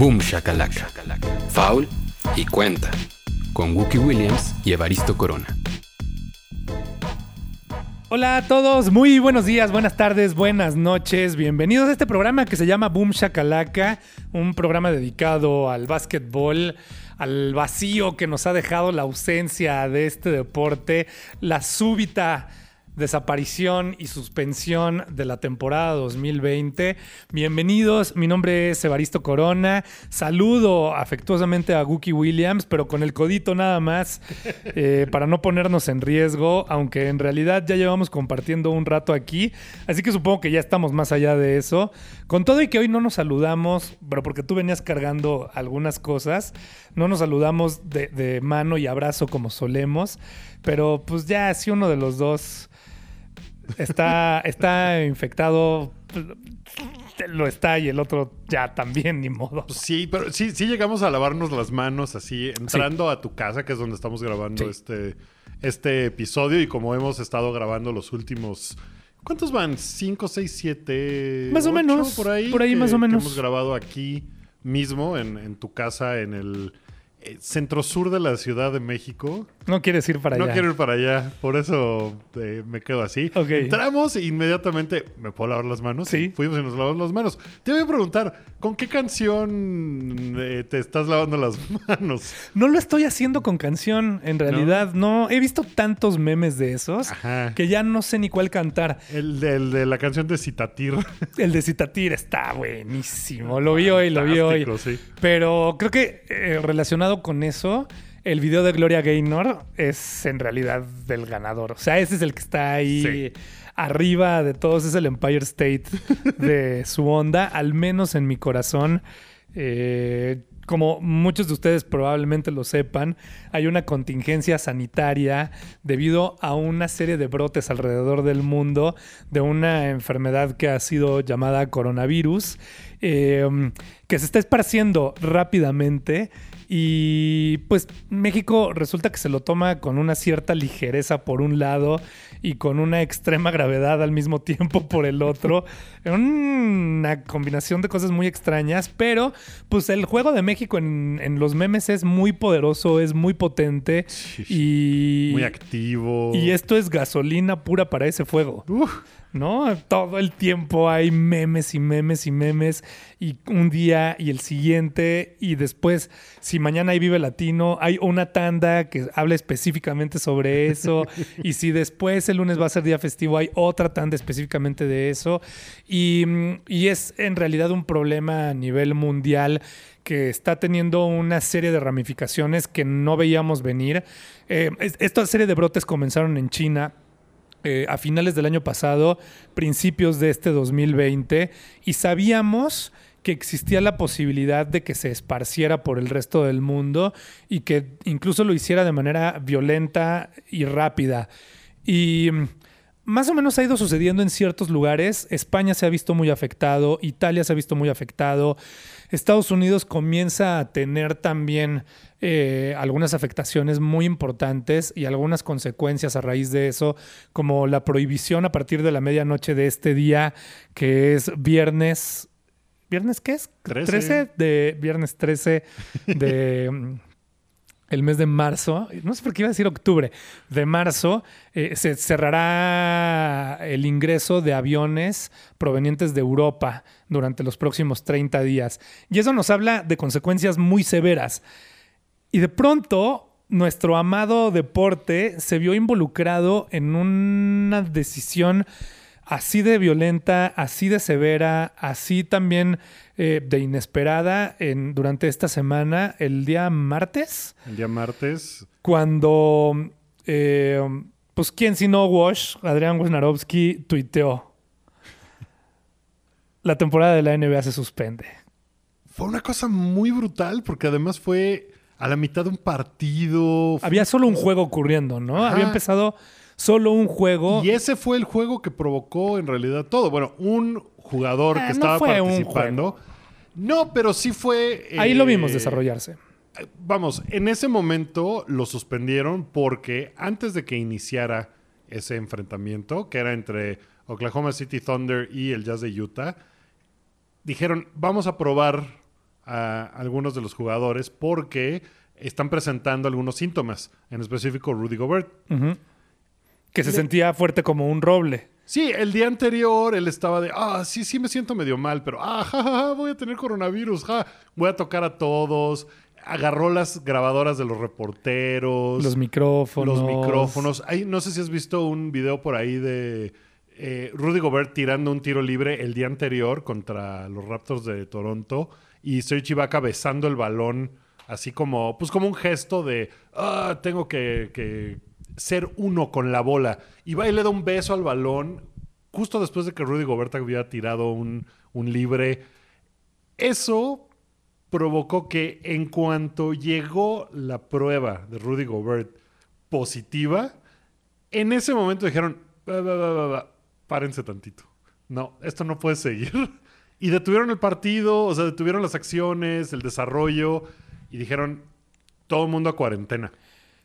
Boom Shakalaka. Foul y cuenta. Con Wookie Williams y Evaristo Corona. Hola a todos, muy buenos días, buenas tardes, buenas noches. Bienvenidos a este programa que se llama Boom Shakalaka, un programa dedicado al básquetbol, al vacío que nos ha dejado la ausencia de este deporte, la súbita desaparición y suspensión de la temporada 2020. Bienvenidos, mi nombre es Evaristo Corona. Saludo afectuosamente a Gookie Williams, pero con el codito nada más, eh, para no ponernos en riesgo, aunque en realidad ya llevamos compartiendo un rato aquí, así que supongo que ya estamos más allá de eso. Con todo y que hoy no nos saludamos, pero porque tú venías cargando algunas cosas, no nos saludamos de, de mano y abrazo como solemos, pero pues ya si uno de los dos está, está infectado, lo está y el otro ya también, ni modo. Sí, pero sí, sí llegamos a lavarnos las manos así, entrando a tu casa, que es donde estamos grabando Sí. este, este episodio y como hemos estado grabando los últimos... ¿Cuántos van? ¿Cinco, seis, siete? Más o menos, Por ahí. por ahí que- más o que menos. hemos grabado aquí mismo, en, en tu casa, en el eh, centro sur de la Ciudad de México. No quieres ir para allá. No quiero ir para allá, por eso eh, me quedo así. Entramos e inmediatamente. ¿Me puedo lavar las manos? Sí. Fuimos y nos lavamos las manos. Te voy a preguntar, ¿con qué canción eh, te estás lavando las manos? No lo estoy haciendo con canción, en realidad. No, he visto tantos memes de esos Ajá. que ya no sé ni cuál cantar. El de, el de la canción de Citatir. El de Citatir está buenísimo. Lo vi hoy, lo vi hoy. Sí. Pero creo que eh, relacionado con eso, el video de Gloria Gaynor es en realidad del ganador. O sea, ese es el que está ahí Sí. arriba de todos. Es el Empire State de su onda, al menos en mi corazón. Eh, como muchos de ustedes probablemente lo sepan, hay una contingencia sanitaria debido a una serie de brotes alrededor del mundo de una enfermedad que ha sido llamada coronavirus, eh, que se está esparciendo rápidamente y pues México resulta que se lo toma con una cierta ligereza por un lado y con una extrema gravedad al mismo tiempo por el otro. Una combinación de cosas muy extrañas, pero pues el juego de México en, en los memes es muy poderoso, es muy potente y... Muy activo. Y esto es gasolina pura para ese fuego. Uf, ¿no? Todo el tiempo hay memes y memes y memes y un día y el siguiente y después, si mañana hay Vive Latino, hay una tanda que habla específicamente sobre eso y si después el lunes va a ser día festivo, hay otra tanda específicamente de eso y, y es en realidad un problema a nivel mundial que está teniendo una serie de ramificaciones que no veíamos venir. Eh, es- esta serie de brotes comenzaron en China, eh, a finales del año pasado, principios de este 2020, y sabíamos que existía la posibilidad de que se esparciera por el resto del mundo y que incluso lo hiciera de manera violenta y rápida. Y mm, más o menos ha ido sucediendo en ciertos lugares. España se ha visto muy afectado, Italia se ha visto muy afectado, Estados Unidos comienza a tener también eh, algunas afectaciones muy importantes y algunas consecuencias a raíz de eso, como la prohibición a partir de la medianoche de este día, que es viernes. ¿Viernes qué es? 13. de viernes 13 de el mes de marzo, no sé por qué iba a decir octubre, de marzo, eh, se cerrará el ingreso de aviones provenientes de Europa durante los próximos 30 días. Y eso nos habla de consecuencias muy severas. Y de pronto, nuestro amado deporte se vio involucrado en una decisión así de violenta, así de severa, así también eh, de inesperada en, durante esta semana, el día martes, el día martes. cuando, eh, pues, ¿quién sino Wash, Adrián Wojnarowski, tuiteó. La temporada de la NBA se suspende. Fue una cosa muy brutal porque además fue a la mitad de un partido. Había solo un juego ocurriendo, ¿no? Ajá. Había empezado solo un juego. Y ese fue el juego que provocó en realidad todo. Bueno, un jugador Ah, que no estaba participando. No, pero sí fue. Ahí lo eh, vimos desarrollarse. Vamos, en ese momento lo suspendieron porque antes de que iniciara ese enfrentamiento, que era entre Oklahoma City Thunder y el Jazz de Utah, dijeron, vamos a probar a algunos de los jugadores porque están presentando algunos síntomas, en específico Rudy Gobert. Que se sentía fuerte como un roble. Sí, el día anterior él estaba de, ah, sí, sí me siento medio mal, pero, ah, ja, ja, ja, voy a tener coronavirus, ja, voy a tocar a todos. Agarró las grabadoras de los reporteros. Los micrófonos. Los micrófonos. Hay, no sé si has visto un video por ahí de eh, Rudy Gobert tirando un tiro libre el día anterior contra los Raptors de Toronto y Serge Ibaka besando el balón así como, pues como un gesto de, ah, tengo que, que ser uno con la bola. Y va y le da un beso al balón justo después de que Rudy Gobert había tirado un, un libre. Eso provocó que en cuanto llegó la prueba de Rudy Gobert positiva, en ese momento dijeron, "Va, va, va, va, va, párense tantito. No, esto no puede seguir. Y detuvieron el partido, o sea, detuvieron las acciones, el desarrollo, y dijeron, todo el mundo a cuarentena.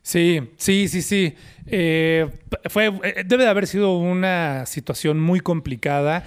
Sí, sí, sí, sí. Eh, fue, eh, debe de haber sido una situación muy complicada.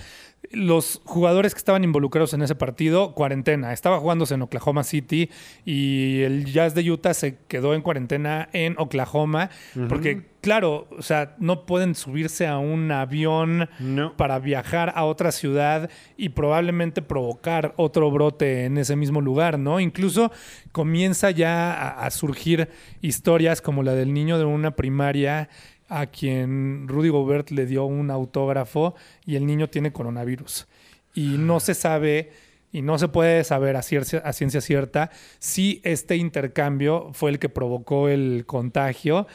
Los jugadores que estaban involucrados en ese partido, cuarentena. Estaba jugándose en Oklahoma City y el Jazz de Utah se quedó en cuarentena en Oklahoma. Porque, claro, o sea, no pueden subirse a un avión No. para viajar a otra ciudad y probablemente provocar otro brote en ese mismo lugar, ¿no? Incluso comienza ya a, a surgir historias como la del niño de una primaria a quien Rudy Gobert le dio un autógrafo y el niño tiene coronavirus. Y no se sabe y no se puede saber a ciencia, a ciencia cierta si este intercambio fue el que provocó el contagio,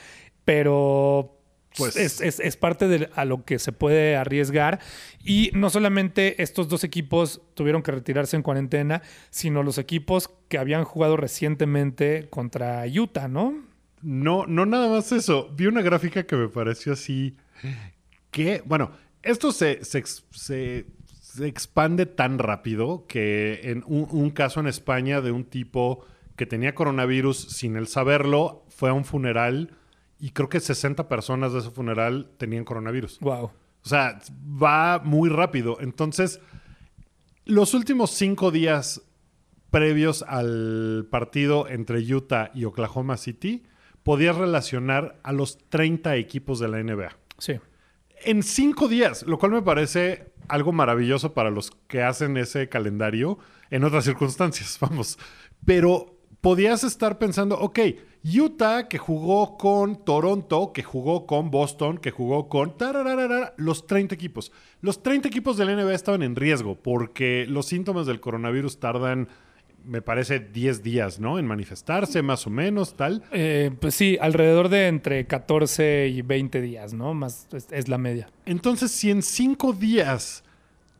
pero Pues- es, es- es parte de a lo que se puede arriesgar. Y no solamente estos dos equipos tuvieron que retirarse en cuarentena, sino los equipos que habían jugado recientemente contra Utah, ¿no? No, no nada más eso. Vi una gráfica que me pareció así. Que, bueno, esto se, se, se expande tan rápido que en un, un caso en España de un tipo que tenía coronavirus sin él saberlo, fue a un funeral y creo que 60 personas de ese funeral tenían coronavirus. Wow. O sea, va muy rápido. Entonces, los últimos cinco días previos al partido entre Utah y Oklahoma City, podías relacionar a los 30 equipos de la NBA. Sí. En cinco días, lo cual me parece algo maravilloso para los que hacen ese calendario en otras circunstancias, vamos. Pero podías estar pensando, ok, Utah que jugó con Toronto, que jugó con Boston, que jugó con los 30 equipos. Los 30 equipos de la NBA estaban en riesgo porque los síntomas del coronavirus tardan, me parece, 10 días, ¿no? En manifestarse, más o menos, tal. Eh, pues sí, alrededor de entre 14 y 20 días, ¿no? Más es, es la media. Entonces, si en cinco días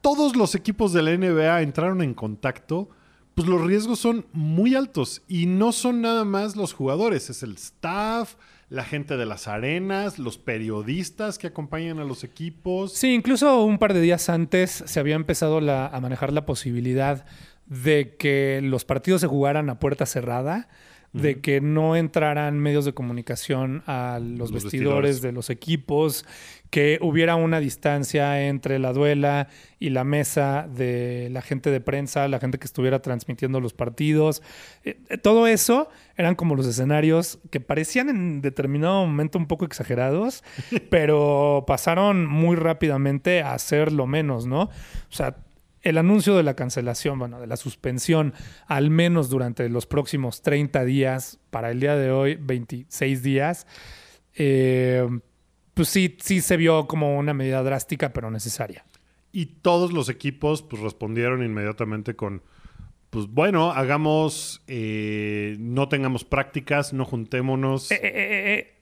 todos los equipos de la NBA entraron en contacto, pues los riesgos son muy altos. Y no son nada más los jugadores, es el staff, la gente de las arenas, los periodistas que acompañan a los equipos. Sí, incluso un par de días antes se había empezado la- a manejar la posibilidad de que los partidos se jugaran a puerta cerrada, de que no entraran medios de comunicación a los, Los vestidores, vestidores. de los equipos, que hubiera una distancia entre la duela y la mesa de la gente de prensa, la gente que estuviera transmitiendo los partidos. Eh, eh, todo eso eran como los escenarios que parecían en determinado momento un poco exagerados, pero pasaron muy rápidamente a ser lo menos, ¿no? O sea, el anuncio de la cancelación, bueno, de la suspensión, al menos durante los próximos 30 días, para el día de hoy, 26 días, eh, pues sí, sí se vio como una medida drástica, pero necesaria. Y todos los equipos pues respondieron inmediatamente con, pues bueno, hagamos, eh, no tengamos prácticas, no juntémonos. Eh,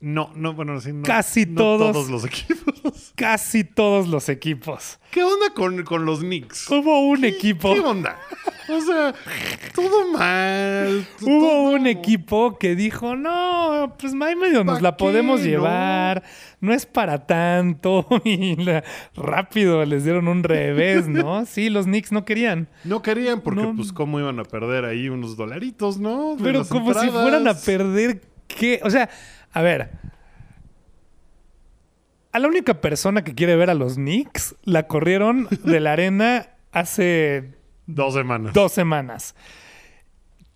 no, no, bueno, sí, no, Casi no todos. todos los equipos. casi todos los equipos. ¿Qué onda con, con los Knicks? Hubo un equipo. ¿Qué onda? O sea, todo mal. Hubo todo- un equipo que dijo, no, pues más medio nos ¿Pa' la podemos qué, llevar, no? es para tanto. Y la- rápido les dieron un revés, ¿no? Sí, los Knicks no querían. No querían porque, No. pues, cómo iban a perder ahí unos dolaritos, ¿no? De Pero como si fueran a perder qué. O sea, a ver. A la única persona que quiere ver a los Knicks la corrieron de la arena hace Dos semanas. dos semanas.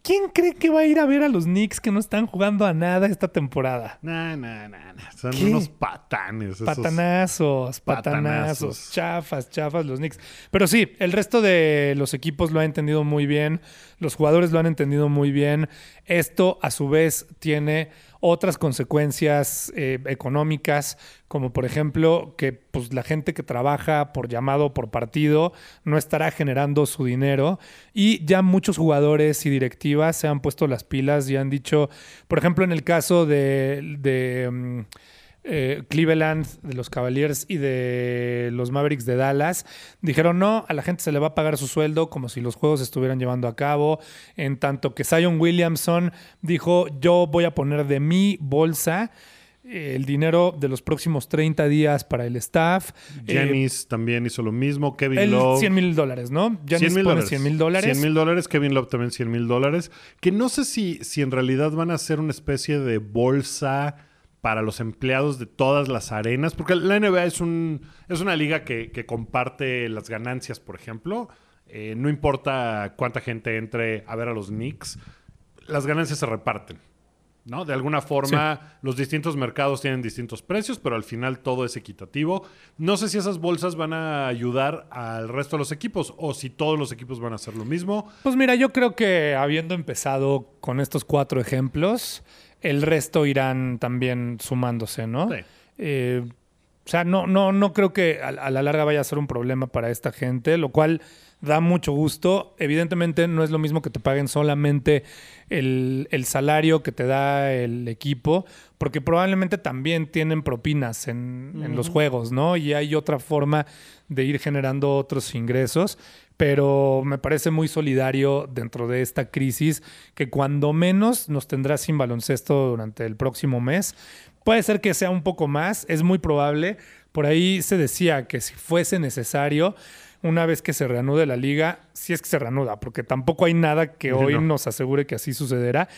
¿Quién cree que va a ir a ver a los Knicks que no están jugando a nada esta temporada? Nah, nah, nah, nah. Son ¿Qué? unos patanes. esos. Patanazos, Patanazos. chafas, chafas los Knicks. Pero sí, el resto de los equipos lo ha entendido muy bien, los jugadores lo han entendido muy bien. Esto a su vez tiene otras consecuencias eh, económicas, como por ejemplo que pues, la gente que trabaja por llamado por partido no estará generando su dinero. Y ya muchos jugadores y directivas se han puesto las pilas y han dicho, por ejemplo en el caso de, mm, eh, Cleveland, de los Cavaliers y de los Mavericks de Dallas, dijeron no, a la gente se le va a pagar su sueldo como si los juegos se estuvieran llevando a cabo, en tanto que Zion Williamson dijo yo voy a poner de mi bolsa eh, el dinero de los próximos 30 días para el staff. Eh, Janis también hizo lo mismo. Kevin el Love. 100 mil dólares, ¿no? Giannis 100 mil pone dólares. 100 mil dólares. 100 mil dólares. Kevin Love también 100 mil dólares. Que no sé si, si en realidad van a ser una especie de bolsa para los empleados de todas las arenas. Porque la NBA es, un, es una liga que, que comparte las ganancias, por ejemplo. Eh, no importa cuánta gente entre a ver a los Knicks, las ganancias se reparten. ¿no? De alguna forma, los distintos mercados tienen distintos precios, pero al final todo es equitativo. No sé si esas bolsas van a ayudar al resto de los equipos o si todos los equipos van a hacer lo mismo. Pues mira, yo creo que habiendo empezado con estos cuatro ejemplos, el resto irán también sumándose, ¿no? Sí. Eh, o sea, no, no, no creo que a, a la larga vaya a ser un problema para esta gente, lo cual da mucho gusto. Evidentemente no es lo mismo que te paguen solamente el, el salario que te da el equipo, porque probablemente también tienen propinas en, en los juegos, ¿no? Y hay otra forma de ir generando otros ingresos, pero me parece muy solidario dentro de esta crisis que cuando menos nos tendrá sin baloncesto durante el próximo mes. Puede ser que sea un poco más, es muy probable. Por ahí se decía que si fuese necesario, una vez que se reanude la liga, si es que se reanuda, porque tampoco hay nada que hoy no. nos asegure que así sucederá,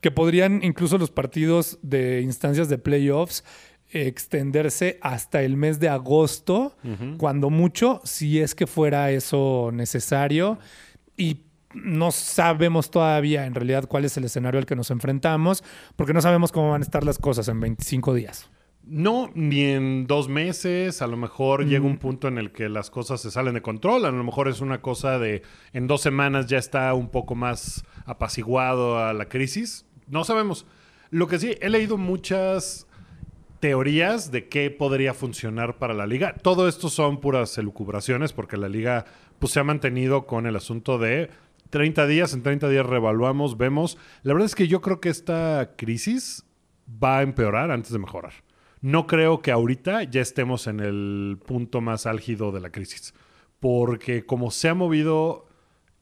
que podrían incluso los partidos de instancias de playoffs extenderse hasta el mes de agosto, cuando mucho, si es que fuera eso necesario. Y no sabemos todavía en realidad cuál es el escenario al que nos enfrentamos, porque no sabemos cómo van a estar las cosas en 25 días. No, ni en dos meses, a lo mejor llega un punto en el que las cosas se salen de control, a lo mejor es una cosa de en dos semanas ya está un poco más apaciguado a la crisis, no sabemos. Lo que sí, he leído muchas teorías de qué podría funcionar para la liga. Todo esto son puras elucubraciones porque la liga pues, se ha mantenido con el asunto de 30 días, en 30 días reevaluamos, vemos. La verdad es que yo creo que esta crisis va a empeorar antes de mejorar. No creo que ahorita ya estemos en el punto más álgido de la crisis. Porque como se ha movido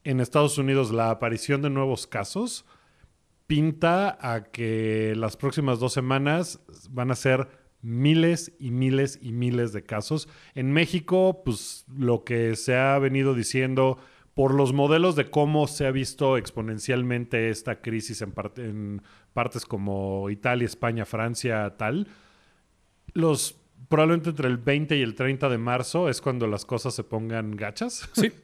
en Estados Unidos la aparición de nuevos casos, pinta a que las próximas dos semanas van a ser miles y miles y miles de casos. En México, pues lo que se ha venido diciendo por los modelos de cómo se ha visto exponencialmente esta crisis en, parte- en partes como Italia, España, Francia, tal, los probablemente entre el 20 y el 30 de marzo es cuando las cosas se pongan gachas. Sí.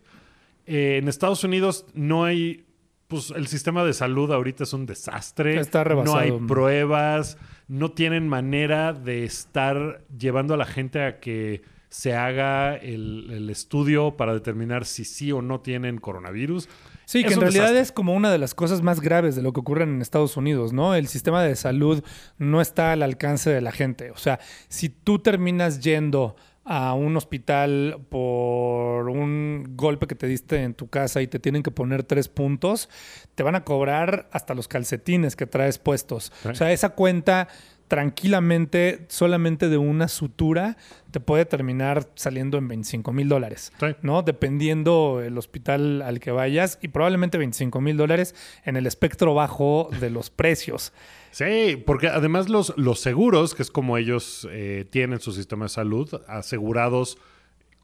Eh, en Estados Unidos no hay, pues el sistema de salud ahorita es un desastre. Está rebasado. No hay pruebas, no tienen manera de estar llevando a la gente a que se haga el, el estudio para determinar si sí o no tienen coronavirus. Sí, Es que en realidad desastre. es como una de las cosas más graves de lo que ocurre en Estados Unidos, ¿no? El sistema de salud no está al alcance de la gente. O sea, si tú terminas yendo a un hospital por un golpe que te diste en tu casa y te tienen que poner tres puntos, te van a cobrar hasta los calcetines que traes puestos. O sea, esa cuenta tranquilamente, solamente de una sutura, te puede terminar saliendo en 25 mil dólares. Sí. ¿no? Dependiendo el hospital al que vayas y probablemente 25 mil dólares en el espectro bajo de los precios. Sí, porque además los, los seguros, que es como ellos eh, tienen su sistema de salud, asegurados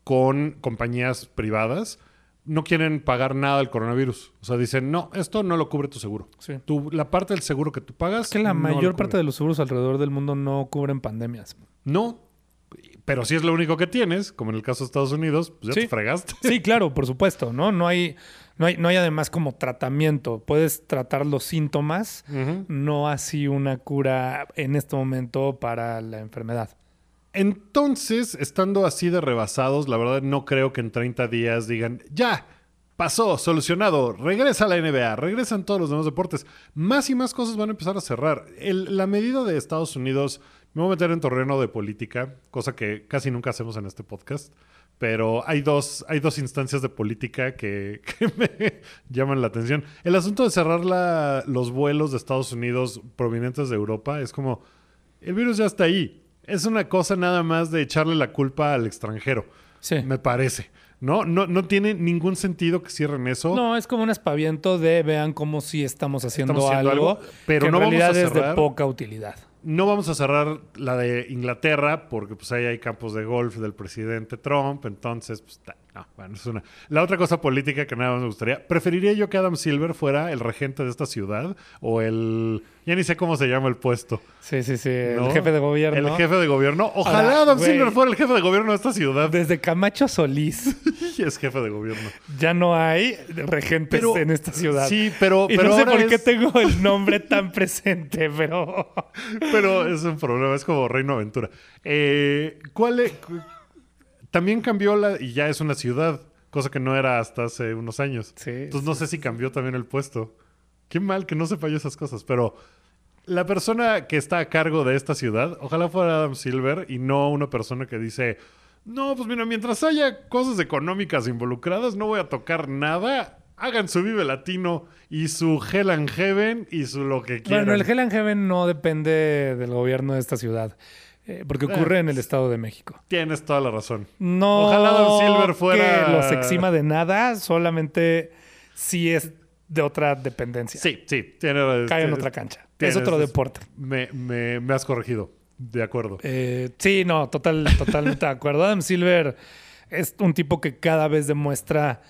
con compañías privadas, no quieren pagar nada del coronavirus. O sea, dicen, no, esto no lo cubre tu seguro. Sí. Tu- la parte del seguro que tú pagas. Es que la no mayor parte de los seguros alrededor del mundo no cubren pandemias. No, Pero si es lo único que tienes, como en el caso de Estados Unidos, pues ya Sí. te fregaste. Sí, claro, por supuesto, ¿no? No hay, no hay, no hay además como tratamiento. Puedes tratar los síntomas, no así una cura en este momento para la enfermedad. Entonces, estando así de rebasados, la verdad no creo que en 30 días digan, ya, pasó, solucionado, regresa a la NBA, regresan todos los demás deportes. Más y más cosas van a empezar a cerrar. El- la medida de Estados Unidos, me voy a meter en terreno de política, cosa que casi nunca hacemos en este podcast, pero hay dos, hay dos instancias de política que, que me llaman la atención. El asunto de cerrar la- los vuelos de Estados Unidos provenientes de Europa es como, el virus ya está ahí. Es una cosa nada más de echarle la culpa al extranjero, Sí. me parece. ¿No? No, no tiene ningún sentido que cierren eso. No, es como un aspaviento de vean cómo sí estamos haciendo, Estamos haciendo algo, algo, pero que no en vamos a realidad es de cerrar. poca utilidad. No vamos a cerrar la de Inglaterra porque pues ahí hay campos de golf del presidente Trump, entonces pues no, bueno, es una. La otra cosa política que nada más me gustaría, preferiría yo que Adam Silver fuera el regente de esta ciudad o el ya ni sé cómo se llama el puesto. Sí, sí, sí. ¿no? El jefe de gobierno. El jefe de gobierno. Ojalá Ahora, Adam. Silver fuera el jefe de gobierno de esta ciudad. Desde Camacho Solís Y es jefe de gobierno. ya no hay regentes Pero- en esta ciudad. Sí, pero, y pero no sé por qué tengo el nombre tan presente, pero... Pero es un problema, es como Reino Aventura. Eh, ¿Cuál es? También cambió la. Y ya es una ciudad, cosa que no era hasta hace unos años. Sí, Entonces no sé si cambió también el puesto. Qué mal que no sepa yo esas cosas, pero. La persona que está a cargo de esta ciudad, ojalá fuera Adam Silver y no una persona que dice, no, pues mira, mientras haya cosas económicas involucradas, no voy a tocar nada. Hagan su Vive Latino y su Hell and Heaven y su lo que quieran. Bueno, el Hell and Heaven no depende del gobierno de esta ciudad, eh, porque ocurre en el Estado de México. Tienes toda la razón. No Ojalá Adam Silver fuera- que los exima de nada, solamente si es de otra dependencia. Sí, sí. Tiene, Cae en este, otra cancha. tienes- es otro deporte. Me, me- me has corregido. De acuerdo. Eh, sí, no, total, totalmente de acuerdo. Adam Silver es un tipo que cada vez demuestra,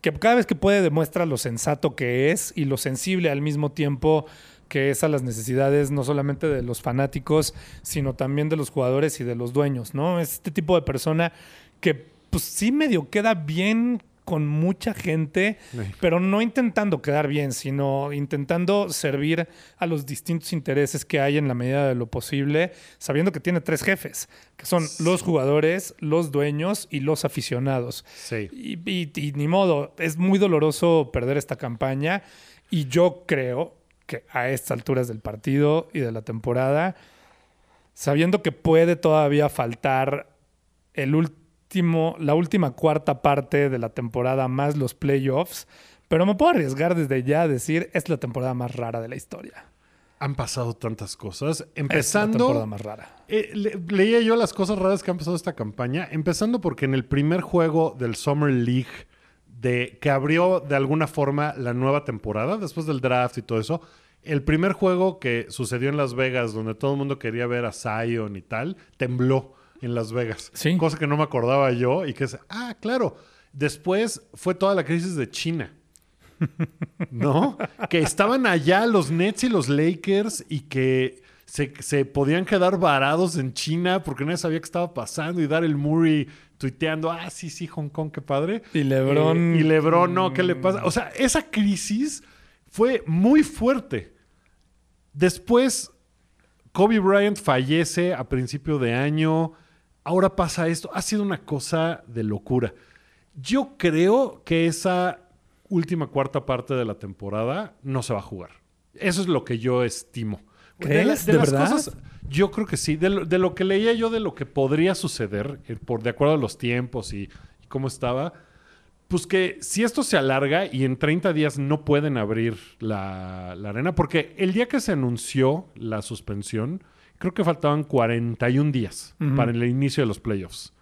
que cada vez que puede demuestra lo sensato que es y lo sensible al mismo tiempo que es a las necesidades no solamente de los fanáticos, sino también de los jugadores y de los dueños, ¿no? Es este tipo de persona que pues sí medio queda bien con mucha gente, Sí. pero no intentando quedar bien, sino intentando servir a los distintos intereses que hay en la medida de lo posible, sabiendo que tiene tres jefes, que son los jugadores, los dueños y los aficionados. Sí. Y, y- y ni modo, es muy doloroso perder esta campaña y yo creo que a estas alturas del partido y de la temporada, sabiendo que puede todavía faltar el último, la última cuarta parte de la temporada más los playoffs, pero me puedo arriesgar desde ya a decir es la temporada más rara de la historia. Han pasado tantas cosas. Es la temporada Empezando. más rara. eh, le- leía yo las cosas raras que han pasado esta campaña. Empezando porque en el primer juego del Summer League, de, que abrió de alguna forma la nueva temporada, después del draft y todo eso, el primer juego que sucedió en Las Vegas, donde todo el mundo quería ver a Zion y tal, tembló en Las Vegas. Sí. Cosa que no me acordaba yo y que es, ah, claro. Después fue toda la crisis de China. ¿No? que estaban allá los Nets y los Lakers y que se, se podían quedar varados en China porque nadie sabía qué estaba pasando y dar el Murray tuiteando, ah, sí, sí, Hong Kong, qué padre. Y LeBron- Eh, y LeBron, no, ¿qué le pasa? O sea, esa crisis fue muy fuerte. Después, Kobe Bryant fallece a principio de año. Ahora pasa esto. Ha sido una cosa de locura. Yo creo que esa última cuarta parte de la temporada no se va a jugar. Eso es lo que yo estimo. ¿Crees? de ¿De las verdad? cosas, yo creo que sí. De lo, de lo que leía yo de lo que podría suceder, por de acuerdo a los tiempos y, y cómo estaba, pues que si esto se alarga y en 30 días no pueden abrir la, la arena, porque el día que se anunció la suspensión, creo que faltaban 41 días Ujú. para el inicio de los playoffs.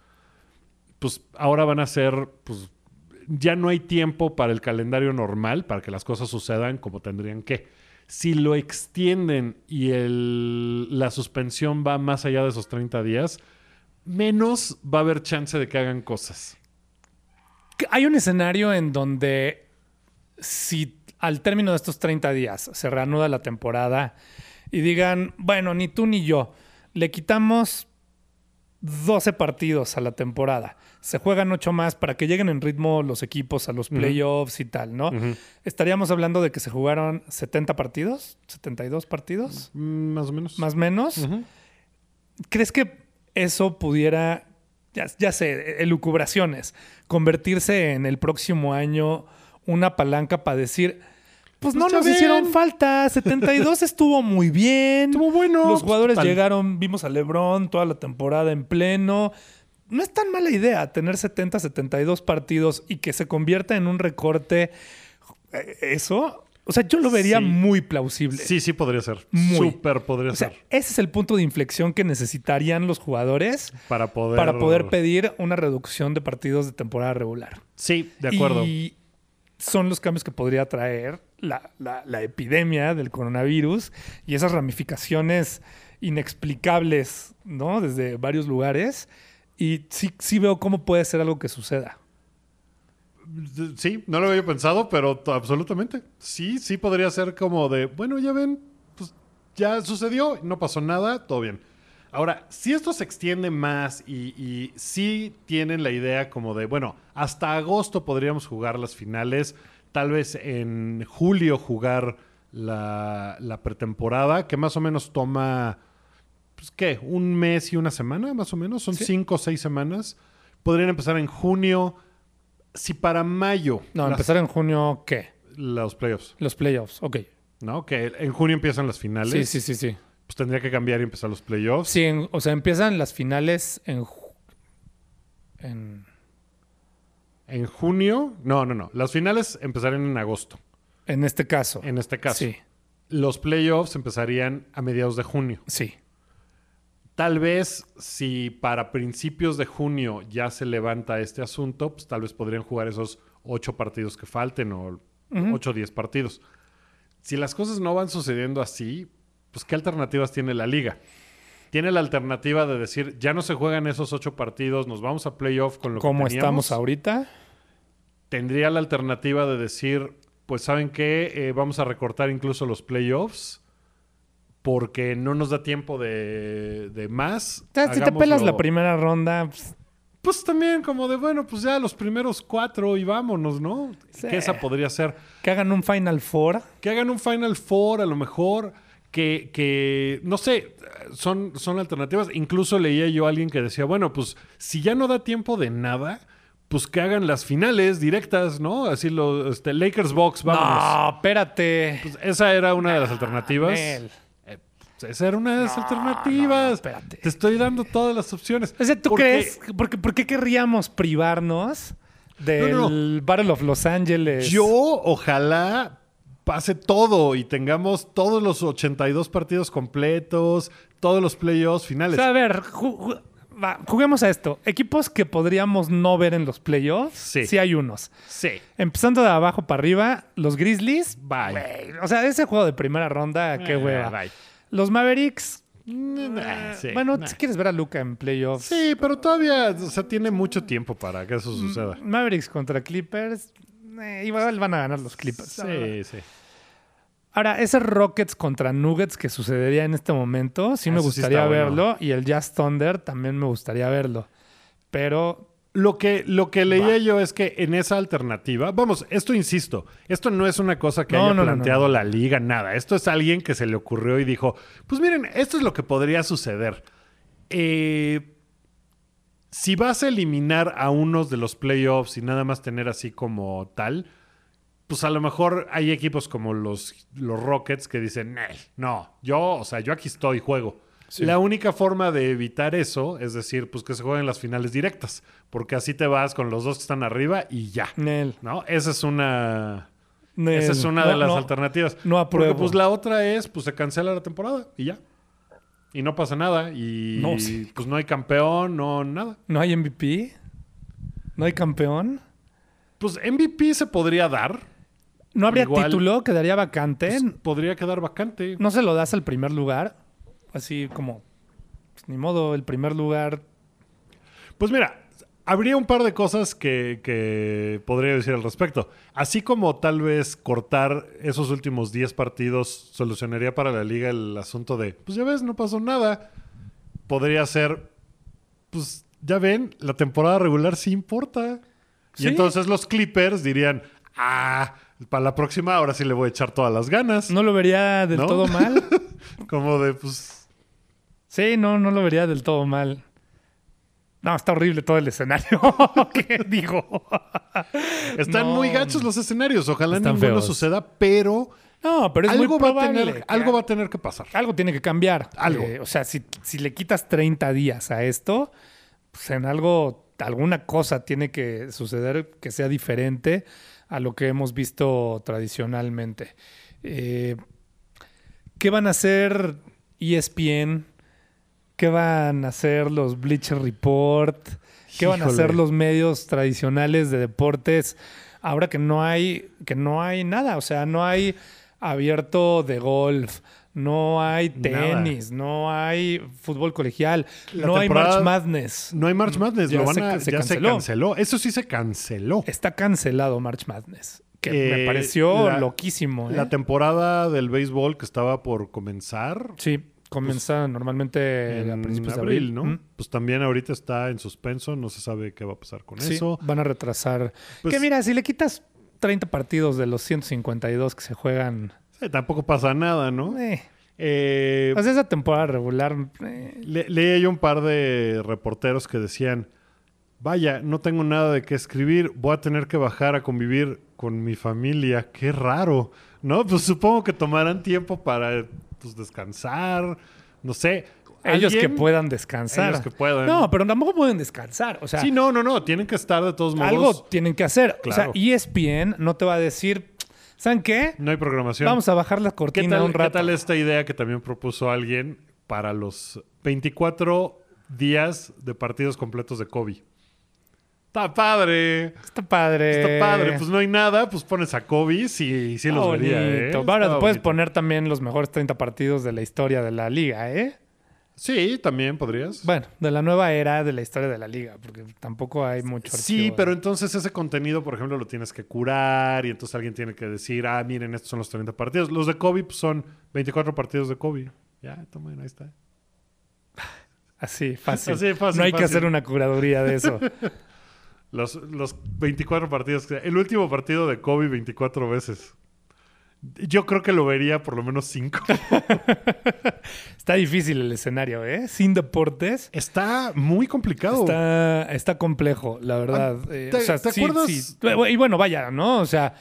Pues ahora van a ser, pues ya no hay tiempo para el calendario normal, para que las cosas sucedan como tendrían que. Si lo extienden y la suspensión va más allá de esos 30 días, menos va a haber chance de que hagan cosas. Hay un escenario en donde si al término de estos 30 días se reanuda la temporada y digan, bueno, ni tú ni yo, le quitamos 12 partidos a la temporada. Se juegan 8 más para que lleguen en ritmo los equipos a los playoffs y tal, ¿no? Estaríamos hablando de que se jugaron 70 partidos, 72 partidos, Mm, Más o menos. más o menos. ¿Crees que eso pudiera, ya, ya sé, elucubraciones, convertirse en el próximo año una palanca para decir, pues no nos hicieron falta, 72 estuvo muy bien. Estuvo bueno. Los jugadores llegaron, vimos a LeBron toda la temporada en pleno. No es tan mala idea tener 70, 72 partidos y que se convierta en un recorte. eh, Eso, o sea, yo lo vería Sí. muy plausible. Sí, sí podría ser. Muy. Súper podría O sea, ser. ese es el punto de inflexión que necesitarían los jugadores Para poder... para poder pedir una reducción de partidos de temporada regular. Sí, de acuerdo. Y son los cambios que podría traer la, la- la epidemia del coronavirus y esas ramificaciones inexplicables, ¿no? Desde varios lugares. Y sí, sí veo cómo puede ser algo que suceda. Sí, no lo había pensado, pero absolutamente. Sí, sí podría ser como de, bueno, ya ven, pues ya sucedió, no pasó nada, todo bien. Ahora, si esto se extiende más y, y sí tienen la idea como de, bueno, hasta agosto podríamos jugar las finales, tal vez en julio jugar la pretemporada, que más o menos toma, pues, ¿qué? Un mes y una semana, más o menos, son Sí. cinco o seis semanas. Podrían empezar en junio. Si para mayo No, las- empezar en junio, ¿qué? los playoffs, Los playoffs, ok. ¿no? Que en junio empiezan las finales. Sí, sí, sí, sí. Pues tendría que cambiar y empezar los playoffs. Sí, en- o sea, empiezan las finales en... en En junio, no, no, no. Las finales empezarían en agosto, en este caso. en este caso. Sí, Los playoffs empezarían a mediados de junio. sí. Tal vez si para principios de junio ya se levanta este asunto, pues tal vez podrían jugar esos ocho partidos que falten o ocho o diez partidos. Si las cosas no van sucediendo así, pues ¿qué alternativas tiene la liga? Tiene la alternativa de decir, ya no se juegan esos ocho partidos, nos vamos a playoff con lo que teníamos. estamos ahorita. Tendría la alternativa de decir, pues ¿saben qué? Eh, vamos a recortar incluso los playoffs porque no nos da tiempo de, de más. O sea, si te pelas la primera ronda, pues, Pues también como de, bueno, pues ya los primeros cuatro y vámonos, ¿no? Sí. Que esa podría ser. que hagan un Final Four. Que hagan un Final Four a lo mejor. Que, que no sé, son, son alternativas. Incluso leía yo a alguien que decía, bueno, pues si ya no da tiempo de nada, pues que hagan las finales directas, ¿no? Así los este, Lakers Box, vámonos. No, espérate. Pues esa era una de las alternativas. Esa era una de las No, alternativas. no, no, espérate. Te estoy dando todas las opciones. O sea, ¿tú crees? ¿Por qué querríamos privarnos del No, no, Battle of Los Angeles? Yo ojalá pase todo y tengamos todos los 82 partidos completos, todos los playoffs O finales. sea, a ver, ju- ju- va, juguemos a esto. Equipos que podríamos no ver en los playoffs. Sí. Sí hay unos. sí. Empezando de abajo para arriba, los Grizzlies. Bye. o sea, ese juego de primera ronda, qué Eh, hueva. bye. Los Mavericks. Nah, sí, bueno, nah. si quieres ver a Luca en playoffs. Sí, pero todavía, o sea, tiene mucho tiempo para que eso suceda. Mavericks contra Clippers. eh, igual van a ganar los Clippers. Sí, sí. Ahora, ese Rockets contra Nuggets que sucedería en este momento, sí me Eso sí gustaría bueno. verlo. Y el Jazz Thunder también me gustaría verlo. Pero Lo que, lo que leía yo es que en esa alternativa, vamos, esto insisto, esto no es una cosa que No, haya no, planteado no. la liga, nada. Esto es alguien que se le ocurrió y dijo, pues miren, esto es lo que podría suceder. Eh, si vas a eliminar a unos de los playoffs y nada más tener así como tal, pues a lo mejor hay equipos como los, los Rockets que dicen, "Nel, no, yo, o sea, yo aquí estoy, juego. Sí. La única forma de evitar eso es decir, pues que se jueguen las finales directas, porque así te vas con los dos que están arriba y ya. Nel, ¿No? Esa es una, Nel, esa es una no, de las no, alternativas. no apruebo. Porque pues la otra es, pues se cancela la temporada y ya. Y no pasa nada. Y No, sí. pues no hay campeón, no nada. ¿No hay MVP? ¿No hay campeón? Pues MVP se podría dar. ¿No habría Igual- título? ¿Quedaría vacante? Pues, podría quedar vacante. ¿No se lo das al primer lugar? Así como, pues, ni modo, el primer lugar. Pues mira, habría un par de cosas que, que podría decir al respecto. Así como tal vez cortar esos últimos 10 partidos solucionaría para la liga el asunto de, pues ya ves, no pasó nada. Podría ser, pues ya ven, la temporada regular sí importa. Y entonces los Clippers dirían, ah, para la próxima ahora sí le voy a echar todas las ganas. No lo vería del ¿No? todo mal. Como de, pues, Sí, no, no lo vería del todo mal. No, está horrible todo el escenario. ¿Qué digo? están No. muy gachos los escenarios. Ojalá ninguno feos. suceda, pero No, pero es algo, muy va a probable. tener, que algo va a tener que pasar. algo tiene que cambiar. Algo. Eh, o sea, si, si le quitas 30 días a esto, pues en algo, alguna cosa tiene que suceder que sea diferente a lo que hemos visto tradicionalmente. Eh, ¿Qué van a hacer ESPN? ¿Qué van a hacer los Bleacher Report? ¿Qué van a hacer los medios tradicionales de deportes ahora que no hay que no hay nada, o sea, no hay abierto de golf, no hay Nada. tenis, no hay fútbol colegial, La no hay March Madness. No hay March Madness, Ya lo van se- a- se ya canceló. se canceló. Eso sí se canceló. Está cancelado March Madness, que me Eh, pareció la- loquísimo. ¿eh? La temporada del béisbol que estaba por comenzar Sí, comienza normalmente en a principios de abril, abril, ¿no? ¿Mm? Pues también ahorita está en suspenso, no se sabe qué va a pasar con Sí, eso. van a retrasar. Pues- que mira, si le quitas 30 partidos de los 152 que se juegan, Sí, tampoco pasa nada, ¿no? eh, Eh, sea, esa temporada regular, eh, le- leí yo un par de reporteros que decían, vaya, no tengo nada de qué escribir, voy a tener que bajar a convivir con mi familia, qué raro, ¿no? Pues supongo que tomarán tiempo para pues, descansar, no sé. ellos que puedan descansar. Ellos que puedan. No, pero tampoco pueden descansar. O sea, Sí, no, no, no, tienen que estar de todos modos. algo tienen que hacer. Claro. O sea, ESPN no te va a decir, ¿saben qué? No hay programación. Vamos a bajar la ¿Qué cortina tal, un qué rato. tal este? esta idea que también propuso alguien para los 24 días de partidos completos de Kobe? Está padre. Está padre. Está padre. Pues no hay nada, pues pones a Kobe, sí, sí los vería, ¿eh? bonito. Ahora Está puedes bonito. poner también los mejores 30 partidos de la historia de la liga, ¿eh? Sí, también podrías. Bueno, de la nueva era de la historia de la liga, porque tampoco hay mucho Sí, archivo. pero entonces ese contenido, por ejemplo, lo tienes que curar y entonces alguien tiene que decir, ah, miren, estos son los 30 partidos. Los de Kobe pues, son 24 partidos de Kobe. Ya, tomen, ahí está. Así, fácil. Así, fácil, no hay que hacer una curaduría de eso. Los, los 24 partidos. que- El último partido de Kobe 24 veces. Yo creo que lo vería por lo menos 5. está difícil el escenario, ¿eh? Sin deportes. Está muy complicado. Está, está complejo, la verdad. Eh, ¿te- o sea, te sí, acuerdas? sí. Y bueno, vaya, ¿no? O sea,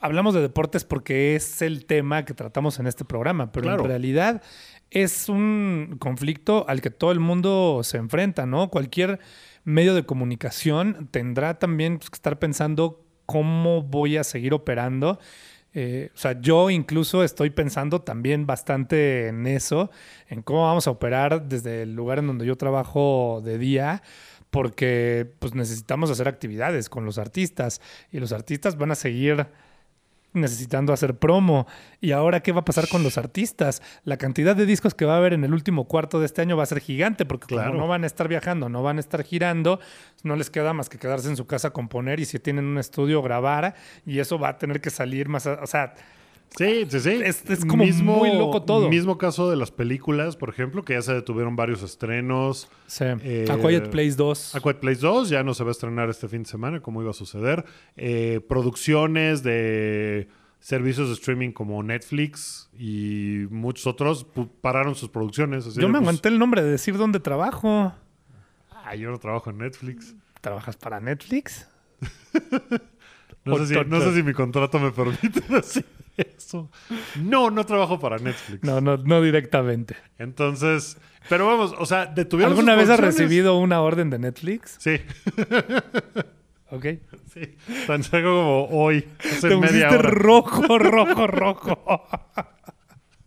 hablamos de deportes porque es el tema que tratamos en este programa, pero Claro. en realidad es un conflicto al que todo el mundo se enfrenta, ¿no? Cualquier medio de comunicación tendrá también pues, que estar pensando cómo voy a seguir operando. Eh, o sea, yo incluso estoy pensando también bastante en eso, en cómo vamos a operar desde el lugar en donde yo trabajo de día, porque pues necesitamos hacer actividades con los artistas y los artistas van a seguir necesitando hacer promo. ¿Y ahora qué va a pasar con los artistas? La cantidad de discos que va a haber en el último cuarto de este año va a ser gigante, porque Claro. como no van a estar viajando, no van a estar girando, no les queda más que quedarse en su casa a componer y si tienen un estudio grabar y eso va a tener que salir más, a- o sea, Sí, sí, sí. Es- es como muy loco todo. Mismo caso de las películas, por ejemplo, que ya se detuvieron varios estrenos. sí. Eh, A Quiet Place 2. A Quiet Place 2 ya no se va a estrenar este fin de semana, como iba a suceder. Eh, producciones de servicios de streaming como Netflix y muchos otros pararon sus producciones. así Yo me pues, aguanté el nombre de decir dónde trabajo. Ah, yo no trabajo en Netflix. ¿Trabajas para Netflix? No sé, si, no sé si mi contrato me permite decir eso. No, no trabajo para Netflix. No, no, no directamente. Entonces, pero vamos, o sea, detuvieron ¿Alguna sus vez has recibido una orden de Netflix? Sí, Ok. sí. Tan seco como hoy, hace Te media pusiste hora. rojo, rojo, rojo.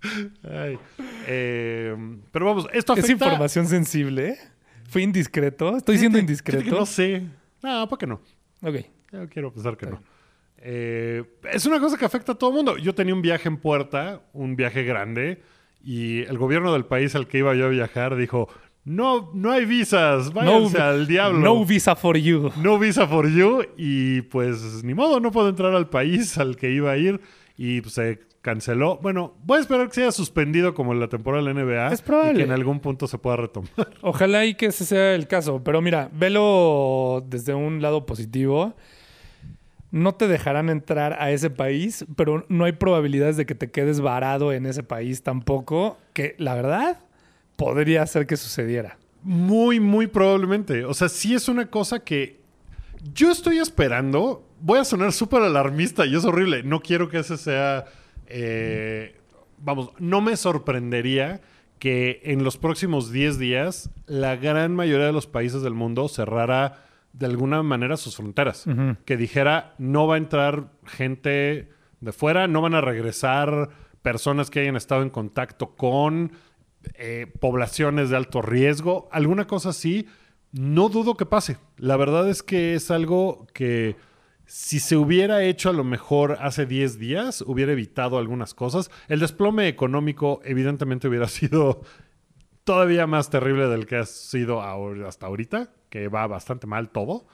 Ay, eh, pero vamos, esto es información sensible, ¿eh? Fui indiscreto. Estoy siendo indiscreto. no sé. No, ¿por qué no? Ok. Yo quiero pensar que no. Eh, es una cosa que afecta a todo el mundo. Yo tenía un viaje en puerta, un viaje grande, y el gobierno del país al que iba yo a viajar dijo: No, no hay visas, váyanse al diablo. No visa for you. No visa for you. Y pues ni modo, no puedo entrar al país al que iba a ir. Y pues, se canceló. Bueno, voy a esperar que se haya suspendido como en la temporada de la NBA. Es probable. Y que en algún punto se pueda retomar. Ojalá y que ese sea el caso. Pero mira, velo desde un lado positivo. No te dejarán entrar a ese país, pero no hay probabilidades de que te quedes varado en ese país tampoco. Que la verdad podría ser que sucediera. Muy, muy probablemente. O sea, sí es una cosa que yo estoy esperando. Voy a sonar súper alarmista y es horrible. No quiero que ese sea. eh, vamos, no me sorprendería que en los próximos 10 días la gran mayoría de los países del mundo cerrara de alguna manera sus fronteras. Que dijera, no va a entrar gente de fuera, no van a regresar personas que hayan estado en contacto con eh, poblaciones de alto riesgo, alguna cosa así, no dudo que pase. La verdad es que es algo que si se hubiera hecho a lo mejor hace 10 días, hubiera evitado algunas cosas. El desplome económico evidentemente hubiera sido todavía más terrible del que ha sido hasta ahorita, que va bastante mal todo.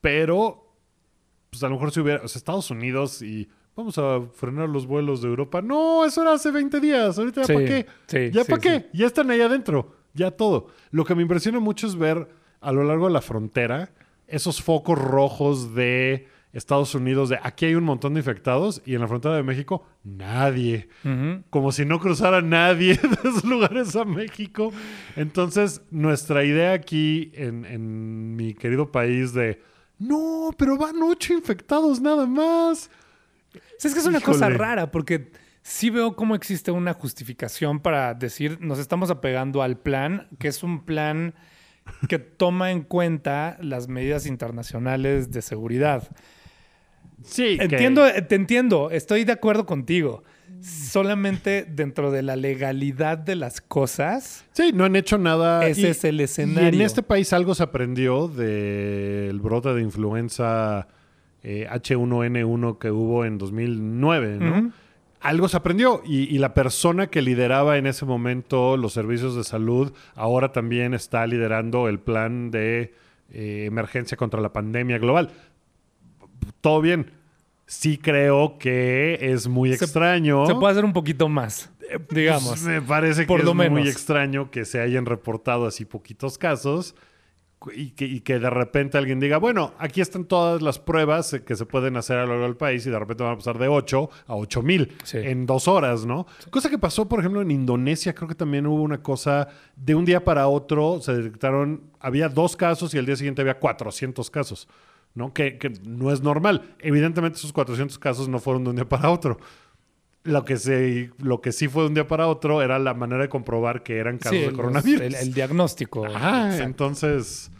Pero, pues a lo mejor si hubiera, o sea, Estados Unidos y vamos a frenar los vuelos de Europa. No, eso era hace 20 días. Ahorita ya Sí, para qué. sí, ya sí, para qué. Ya están ahí adentro. Ya todo. Lo que me impresiona mucho es ver a lo largo de la frontera esos focos rojos de Estados Unidos de aquí hay un montón de infectados y en la frontera de México nadie como si no cruzara nadie de esos lugares a México. Entonces, nuestra idea aquí en, en mi querido país de, no, pero van ocho infectados nada más. Es que es una cosa rara porque sí veo cómo existe una justificación para decir nos estamos apegando al plan, que es un plan que toma en cuenta las medidas internacionales de seguridad. Sí, Entiendo, eh, te entiendo, estoy de acuerdo contigo. Solamente dentro de la legalidad de las cosas, Sí, no han hecho nada. ese es el Y escenario. en este país algo se aprendió del brote de influenza eh, H1N1 que hubo en 2009, ¿no? Algo se aprendió y, y la persona que lideraba en ese momento los servicios de salud ahora también está liderando el plan de eh, emergencia contra la pandemia global. Todo bien. Sí creo que es muy Se- extraño. Se puede hacer un poquito más, digamos. Pues, me parece por que lo es muy extraño que se hayan reportado así poquitos casos cu- y que, y que de repente alguien diga, bueno, aquí están todas las pruebas eh, que se pueden hacer a lo largo del país y de repente van a pasar de 8 a 8 mil Sí. en dos horas, ¿no? Cosa que pasó, por ejemplo, en Indonesia, creo que también hubo una cosa de un día para otro, se detectaron, había dos casos y al día siguiente había 400 casos. ¿No? Que, que no es normal. Evidentemente esos 400 casos no fueron de un día para otro. Lo que, se, lo que sí fue de un día para otro era la manera de comprobar que eran casos Sí, de coronavirus. el, el diagnóstico. Exacto. entonces,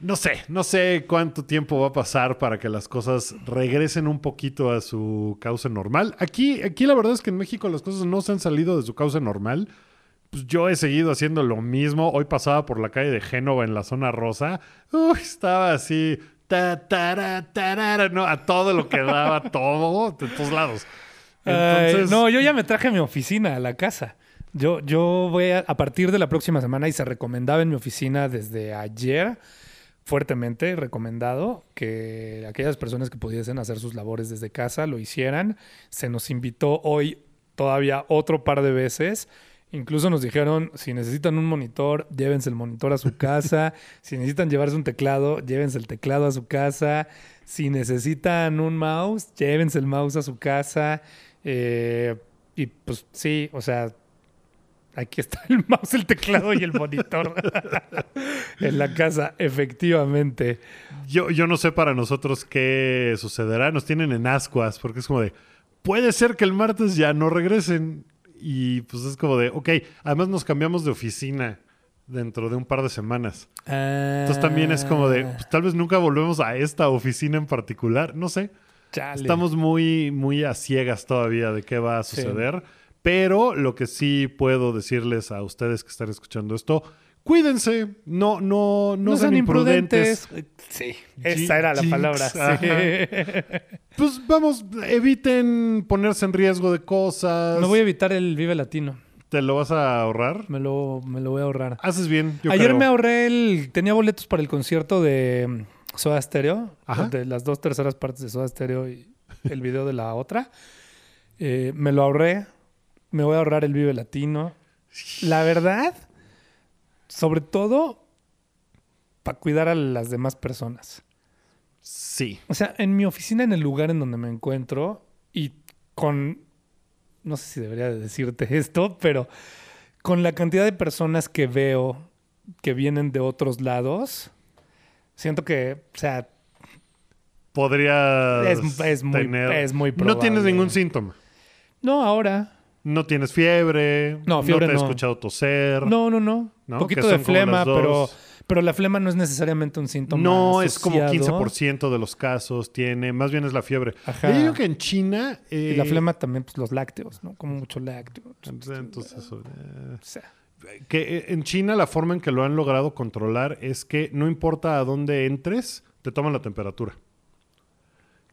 no sé, no sé cuánto tiempo va a pasar para que las cosas regresen un poquito a su cauce normal. Aquí, aquí la verdad es que en México las cosas no se han salido de su cauce normal. Pues yo he seguido haciendo lo mismo. Hoy pasaba por la calle de Génova en la zona rosa. Uy, estaba así, ta, no, a todo lo que daba, todo, de todos lados. Ay, no, yo ya me traje mi oficina a la casa. Yo, yo voy a, a partir de la próxima semana y se recomendaba en mi oficina desde ayer, fuertemente recomendado, que aquellas personas que pudiesen hacer sus labores desde casa lo hicieran. Se nos invitó hoy todavía otro par de veces. Incluso nos dijeron, si necesitan un monitor, llévense el monitor a su casa. si necesitan llevarse un teclado, llévense el teclado a su casa. Si necesitan un mouse, llévense el mouse a su casa. Eh, y pues sí, o sea, aquí está el mouse, el teclado y el monitor en la casa, efectivamente. Yo, yo no sé para nosotros qué sucederá. Nos tienen en ascuas porque es como de, puede ser que el martes ya no regresen. Y pues es como de, ok, además nos cambiamos de oficina dentro de un par de semanas. Entonces también es como de, pues, tal vez nunca volvemos a esta oficina en particular. No sé. Chale. Estamos muy, muy a ciegas todavía de qué va a suceder. Pero lo que sí puedo decirles a ustedes que están escuchando esto, cuídense. No, no, no, sean, imprudentes. Sí, esa era la palabra. sí. Pues vamos, eviten ponerse en riesgo de cosas. Me voy a evitar el Vive Latino. ¿Te lo vas a ahorrar? Me lo, me lo voy a ahorrar. Haces bien. yo Ayer creo. me ahorré el. Tenía boletos para el concierto de Soda Stereo. Ajá. De las dos terceras partes de Soda Stereo y el video de la otra. Eh, me lo ahorré. Me voy a ahorrar el Vive Latino. La verdad, sobre todo para cuidar a las demás personas. Sí. O sea, en mi oficina, en el lugar en donde me encuentro, y con. No sé si debería de decirte esto, pero con la cantidad de personas que veo que vienen de otros lados, siento que, o sea, Podrías Es- es muy- tener... es muy No tienes probable. ningún síntoma. no ahora. No tienes fiebre. No, fiebre te he no. escuchado toser. No, no, no. ¿No? Un poquito de flema, pero, pero la flema no es necesariamente un síntoma. No, es como asociado. 15% de los casos tiene. Más bien es la fiebre. Ajá. Yo digo que en China... eh, Y la flema también, pues los lácteos, ¿no? Como mucho lácteo. Entonces, eso, eh, O sea, que eh, en China la forma en que lo han logrado controlar es que no importa a dónde entres, te toman la temperatura.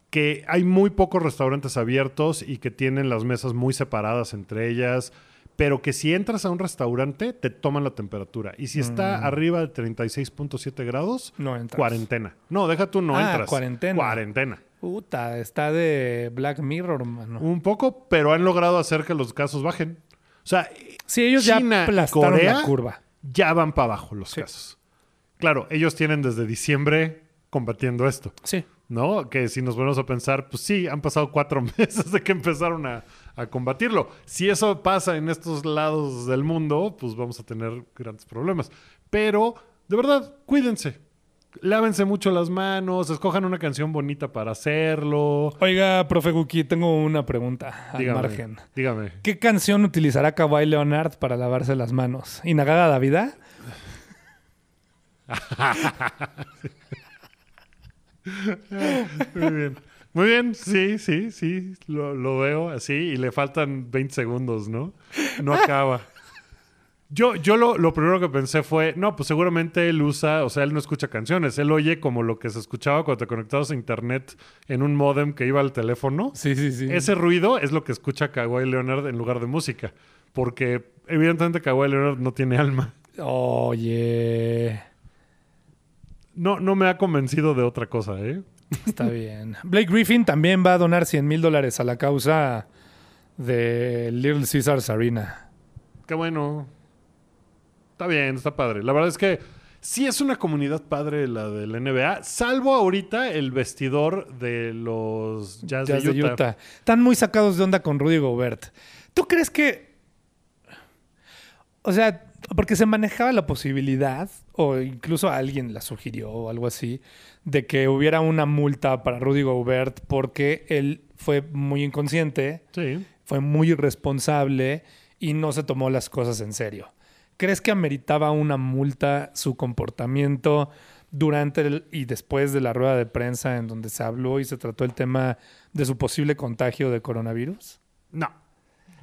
Que hay muy pocos restaurantes abiertos y que tienen las mesas muy separadas entre ellas, pero que si entras a un restaurante te toman la temperatura. Y si está Mm. arriba de 36.7 grados, no entras. cuarentena. No, deja tú, no Ah, entras. cuarentena. Cuarentena. Puta, está de Black Mirror, mano. Un poco, pero han logrado hacer que los casos bajen. O sea, Sí, ellos China ya aplastaron Corea la curva. ya van para abajo los Sí. casos. Claro, ellos tienen desde diciembre combatiendo esto, Sí. ¿No? Que si nos ponemos a pensar, pues sí, han pasado cuatro meses de que empezaron a, a combatirlo. Si eso pasa en estos lados del mundo, pues vamos a tener grandes problemas. Pero, de verdad, cuídense. Lávense mucho las manos, escojan una canción bonita para hacerlo. Oiga, profe Guki, tengo una pregunta al Dígame, margen. dígame. ¿Qué canción utilizará Kawhi Leonard para lavarse las manos? ¿Inagada Davida? Muy bien. Muy bien, sí, sí, sí, lo, lo veo así y le faltan 20 segundos, ¿no? No acaba. Yo, yo lo, lo primero que pensé fue, no, pues seguramente él usa, o sea, él no escucha canciones, él oye como lo que se escuchaba cuando te conectabas a internet en un modem que iba al teléfono. Sí, sí, sí. Ese ruido es lo que escucha Kawhi Leonard en lugar de música, porque evidentemente Kawhi Leonard no tiene alma. Oye, No, no me ha convencido de otra cosa, ¿eh? está bien. Blake Griffin también va a donar 100 mil dólares a la causa de Little Caesars Arena. Qué bueno. Está bien, está padre. La verdad es que sí es una comunidad padre la del NBA, salvo ahorita el vestidor de los Jazz, Jazz de, Utah. Están muy sacados de onda con Rudy Gobert. ¿Tú crees que... O sea, porque se manejaba la posibilidad, o incluso alguien la sugirió o algo así, de que hubiera una multa para Rudy Gobert porque él fue muy inconsciente, Sí. fue muy irresponsable y no se tomó las cosas en serio. ¿Crees que ameritaba una multa su comportamiento durante el- y después de la rueda de prensa en donde se habló y se trató el tema de su posible contagio de coronavirus? No.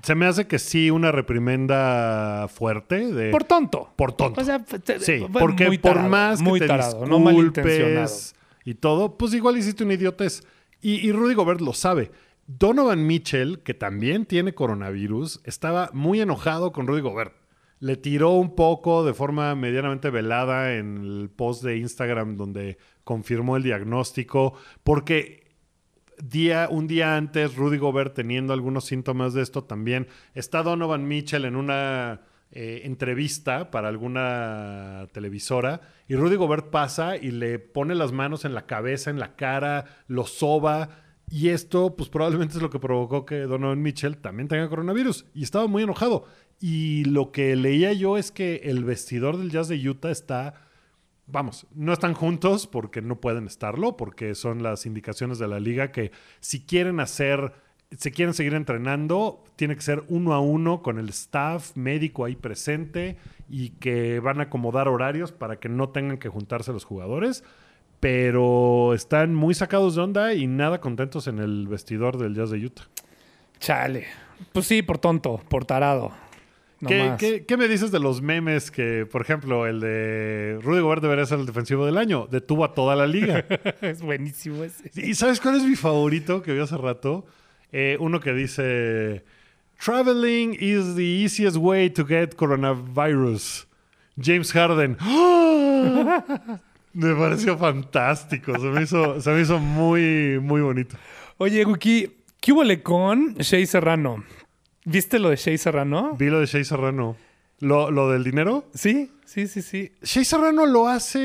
Se me hace que sí una reprimenda fuerte de Por tonto. por tonto. O sea, te- sí, porque muy por más que muy te tarado, no malintencionado. disculpes y todo, pues igual hiciste una idiotez. Y, y Rudy Gobert lo sabe. Donovan Mitchell, que también tiene coronavirus, estaba muy enojado con Rudy Gobert. Le tiró un poco de forma medianamente velada en el post de Instagram donde confirmó el diagnóstico, porque día, un día antes, Rudy Gobert teniendo algunos síntomas de esto también. Está Donovan Mitchell en una eh, entrevista para alguna televisora y Rudy Gobert pasa y le pone las manos en la cabeza, en la cara, lo soba. Y esto, pues probablemente es lo que provocó que Donovan Mitchell también tenga coronavirus. Y estaba muy enojado. Y lo que leía yo es que el vestidor del Jazz de Utah está vamos, no están juntos porque no pueden estarlo, porque son las indicaciones de la liga que si quieren hacer, si quieren seguir entrenando, tiene que ser uno a uno con el staff médico ahí presente y que van a acomodar horarios para que no tengan que juntarse los jugadores. Pero están muy sacados de onda y nada contentos en el vestidor del Jazz de Utah. Chale. Pues sí, por tonto, por tarado. No ¿Qué, más. qué- qué me dices de los memes que, por ejemplo, el de Rudy Gobert debería ser el defensivo del año? Detuvo a toda la liga. es buenísimo ese. ¿Y sabes cuál es mi favorito que vi hace rato? Eh, uno que dice: Traveling is the easiest way to get coronavirus. James Harden. ¡Ah! Me pareció fantástico. Se me hizo, se me hizo muy, muy bonito. Oye, Guki, ¿Qué hubo con Shay Serrano? ¿Viste lo de Shay Serrano? Vi lo de Shay Serrano. ¿Lo, lo del dinero? Sí, sí, sí, sí. Shay Serrano lo hace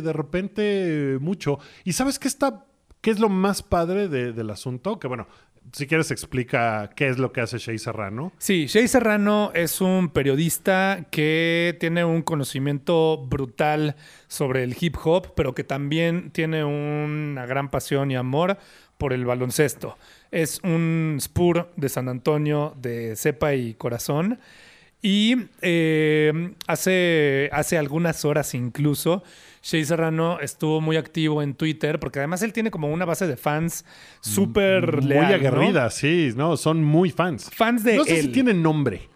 de repente mucho. ¿Y sabes qué está, qué es lo más padre de- del asunto? Que bueno, si quieres explica qué es lo que hace Shay Serrano. Sí, Shay Serrano es un periodista que tiene un conocimiento brutal sobre el hip hop, pero que también tiene una gran pasión y amor por el baloncesto. Es un Spur de San Antonio de cepa y corazón. Y eh, hace, hace algunas horas incluso, Shay Serrano estuvo muy activo en Twitter, porque además él tiene como una base de fans súper Muy leal, ¿no? aguerrida, sí, ¿no? Son muy fans. Fans de no sé él. si tienen nombre.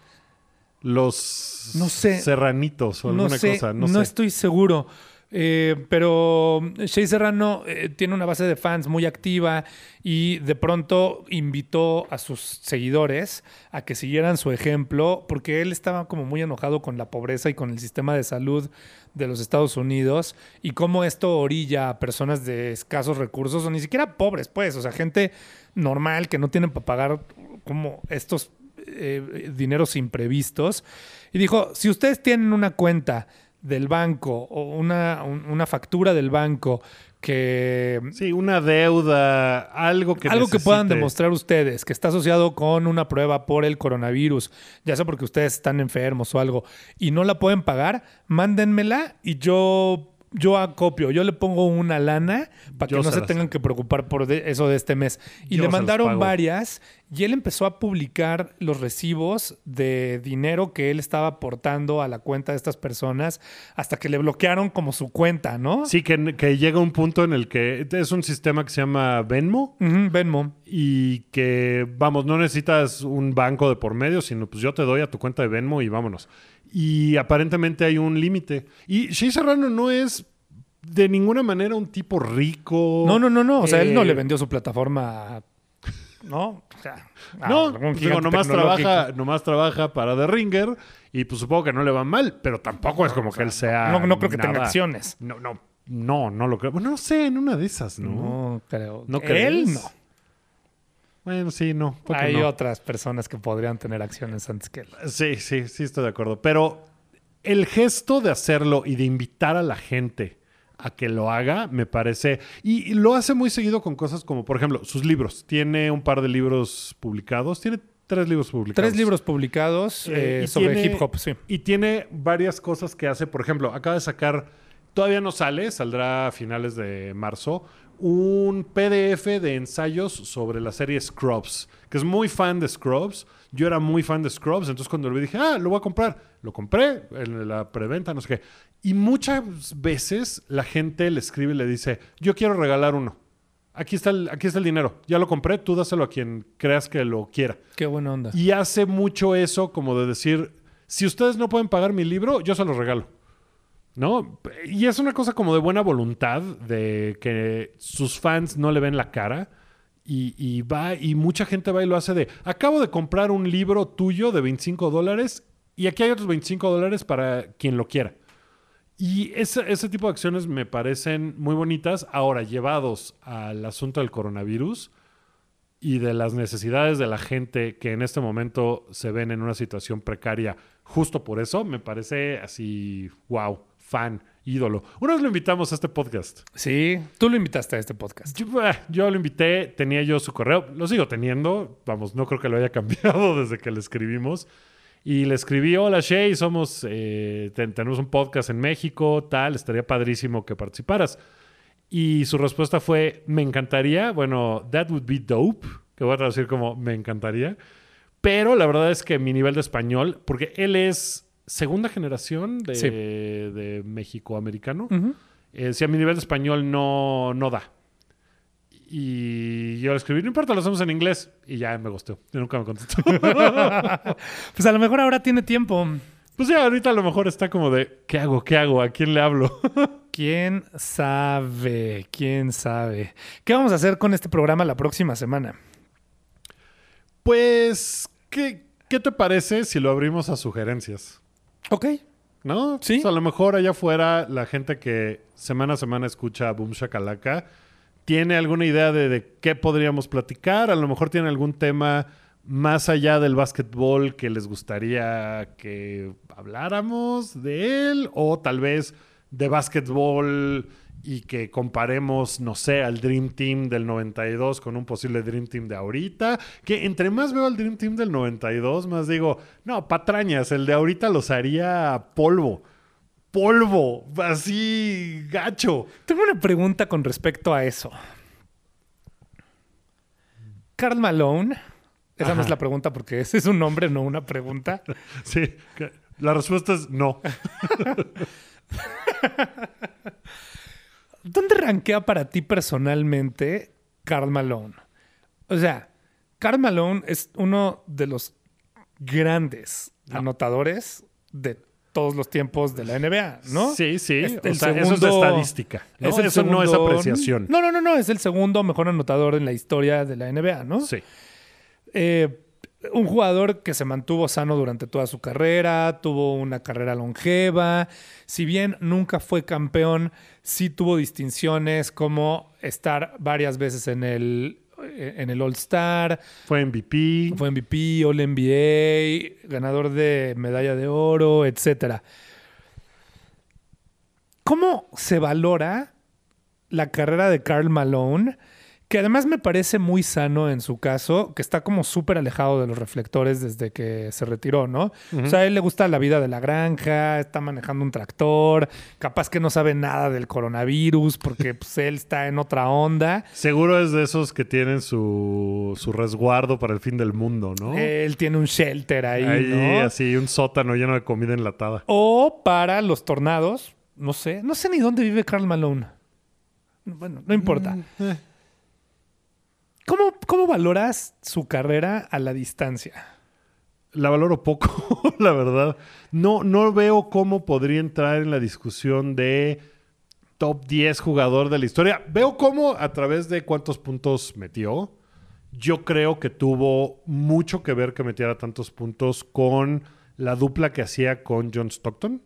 Los No sé. serranitos o alguna no sé, cosa. No, no sé. estoy seguro. Eh, pero Shay Serrano eh, tiene una base de fans muy activa y de pronto invitó a sus seguidores a que siguieran su ejemplo porque él estaba como muy enojado con la pobreza y con el sistema de salud de los Estados Unidos y cómo esto orilla a personas de escasos recursos o ni siquiera pobres, pues, o sea, gente normal que no tienen para pagar como estos eh, dineros imprevistos. Y dijo, si ustedes tienen una cuenta del banco o una, un- una factura del banco que... Sí, una deuda, algo que algo que puedan demostrar ustedes que está asociado con una prueba por el coronavirus, ya sea porque ustedes están enfermos o algo, y no la pueden pagar, mándenmela y yo, yo acopio, yo le pongo una lana para que Yo no se tengan que preocupar por de- eso de este mes. Y Yo le mandaron varias y él empezó a publicar los recibos de dinero que él estaba aportando a la cuenta de estas personas hasta que le bloquearon como su cuenta, ¿no? Sí, que, que llega un punto en el que es un sistema que se llama Venmo Venmo. y que, vamos, no necesitas un banco de por medio, sino pues yo te doy a tu cuenta de Venmo y vámonos. Y aparentemente hay un límite. Y Shea Serrano no es de ninguna manera un tipo rico. No, no, no, no. O sea, él no Eh, le vendió su plataforma, ¿no? O sea, No, digo, nomás trabaja, nomás trabaja para The Ringer y pues supongo que no le va mal, pero tampoco es como que él sea. No, no creo que tenga acciones. No, no, no, no lo creo. Bueno, no sé, en una de esas, ¿no? No, creo. ¿No Él no. Bueno, sí, no. ¿por qué Hay no? otras personas que podrían tener acciones antes que él. Sí, sí, sí, estoy de acuerdo. Pero el gesto de hacerlo y de invitar a la gente a que lo haga, me parece. Y, y lo hace muy seguido con cosas como, por ejemplo, sus libros. Tiene un par de libros publicados. Tiene tres libros publicados. Tres libros publicados Eh, eh, sobre tiene- hip hop, sí. Y tiene varias cosas que hace. Por ejemplo, acaba de sacar, todavía no sale, saldrá a finales de marzo, un PDF de ensayos sobre la serie Scrubs, que es muy fan de Scrubs. Yo era muy fan de Scrubs, entonces cuando lo vi dije, ah, lo voy a comprar. Lo compré en la preventa, no sé qué. Y muchas veces la gente le escribe y le dice, yo quiero regalar uno. Aquí está, el, aquí está el dinero. Ya lo compré, tú dáselo a quien creas que lo quiera. Qué buena onda. Y hace mucho eso como de decir, si ustedes no pueden pagar mi libro, yo se los regalo. ¿No? Y es una cosa como de buena voluntad, de que sus fans no le ven la cara. Y, va, y mucha gente va y lo hace de, acabo de comprar un libro tuyo de 25 dólares y aquí hay otros 25 dólares para quien lo quiera. Y ese, ese tipo de acciones me parecen muy bonitas. Ahora, llevados al asunto del coronavirus, y de las necesidades de la gente que en este momento se ven en una situación precaria justo por eso, me parece así, wow, fan, ídolo. Una vez lo invitamos a este podcast. Sí, tú lo invitaste a este podcast. Yo, yo lo invité, tenía yo su correo, lo sigo teniendo, vamos, no creo que lo haya cambiado desde que le escribimos. Y le escribí, hola Shay, somos, eh, ten- tenemos un podcast en México, tal, estaría padrísimo que participaras. Y su respuesta fue, me encantaría, bueno, that would be dope, que voy a traducir como me encantaría. Pero la verdad es que mi nivel de español, porque él es segunda generación de, Sí. de México-americano, eh, si a mi nivel de español no, no da. Y yo le escribí, no importa, lo hacemos en inglés. Y ya me gustó. Y nunca me contestó. Pues a lo mejor ahora tiene tiempo. pues ya, ahorita a lo mejor está como de, ¿qué hago? ¿Qué hago? ¿A quién le hablo? ¿Quién sabe? ¿Quién sabe? ¿Qué vamos a hacer con este programa la próxima semana? pues, ¿qué, ¿qué te parece si lo abrimos a sugerencias? Ok. ¿No? Sí. A lo mejor allá afuera la gente que semana a semana escucha Boom Shakalaka tiene alguna idea de, de qué podríamos platicar. A lo mejor tiene algún tema más allá del básquetbol que les gustaría que habláramos de él. O tal vez de básquetbol y que comparemos, no sé, al Dream Team del 92 con un posible Dream Team de ahorita. Que entre más veo al Dream Team del 92, más digo, no, patrañas, el de ahorita los haría polvo. Polvo, así gacho. Tengo una pregunta con respecto a eso. Carl Malone, esa no es Ajá. la pregunta porque ese es un nombre, no una pregunta. Sí, la respuesta es no. ¿Dónde rankea para ti personalmente Carl Malone? O sea, Carl Malone es uno de los grandes No. anotadores de todos los tiempos de la NBA, ¿no? Sí, sí. Es o eso es de estadística. ¿no? es el eso no es apreciación. No, no, no, no. Es el segundo mejor anotador en la historia de la NBA, ¿no? Sí. Eh, un jugador que se mantuvo sano durante toda su carrera, tuvo una carrera longeva. Si bien nunca fue campeón, sí tuvo distinciones como estar varias veces en el, eh, en el All-Star, Fue MVP. fue MVP, All NBA, ganador de medalla de oro, etc. ¿Cómo se valora la carrera de Carl Malone? Que además me parece muy sano en su caso, que está como súper alejado de los reflectores desde que se retiró, ¿no? O sea, a él le gusta la vida de la granja, está manejando un tractor, capaz que no sabe nada del coronavirus porque pues, él está en otra onda. Seguro es de esos que tienen su, su resguardo para el fin del mundo, ¿no? Él tiene un shelter ahí, Ahí, ¿no? así, un sótano lleno de comida enlatada. O para los tornados, no sé, no sé ni dónde vive Carl Malone. Bueno, no importa. Eh, ¿Cómo, ¿Cómo valoras su carrera a la distancia? La valoro poco, la verdad. No, no veo cómo podría entrar en la discusión de top 10 jugador de la historia. Veo cómo a través de cuántos puntos metió. Yo creo que tuvo mucho que ver que metiera tantos puntos con la dupla que hacía con John Stockton.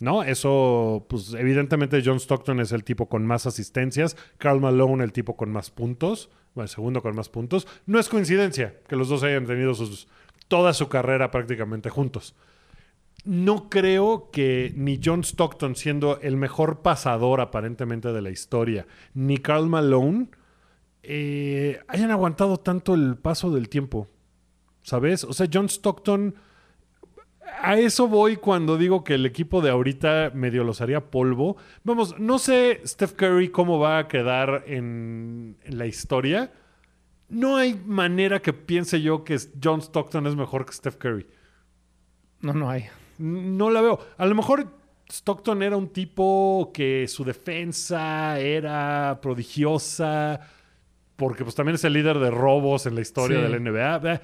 ¿No? Eso, pues evidentemente John Stockton es el tipo con más asistencias, Carl Malone el tipo con más puntos, bueno, el segundo con más puntos. No es coincidencia que los dos hayan tenido sus, toda su carrera prácticamente juntos. No creo que ni John Stockton, siendo el mejor pasador aparentemente de la historia, ni Carl Malone eh, hayan aguantado tanto el paso del tiempo. ¿Sabes? O sea, John Stockton a eso voy cuando digo que el equipo de ahorita medio los haría polvo. Vamos, no sé Steph Curry cómo va a quedar en, en la historia. No hay manera que piense yo que John Stockton es mejor que Steph Curry. No, no hay. No la veo. A lo mejor Stockton era un tipo que su defensa era prodigiosa, porque pues también es el líder de robos en la historia Sí. de la NBA.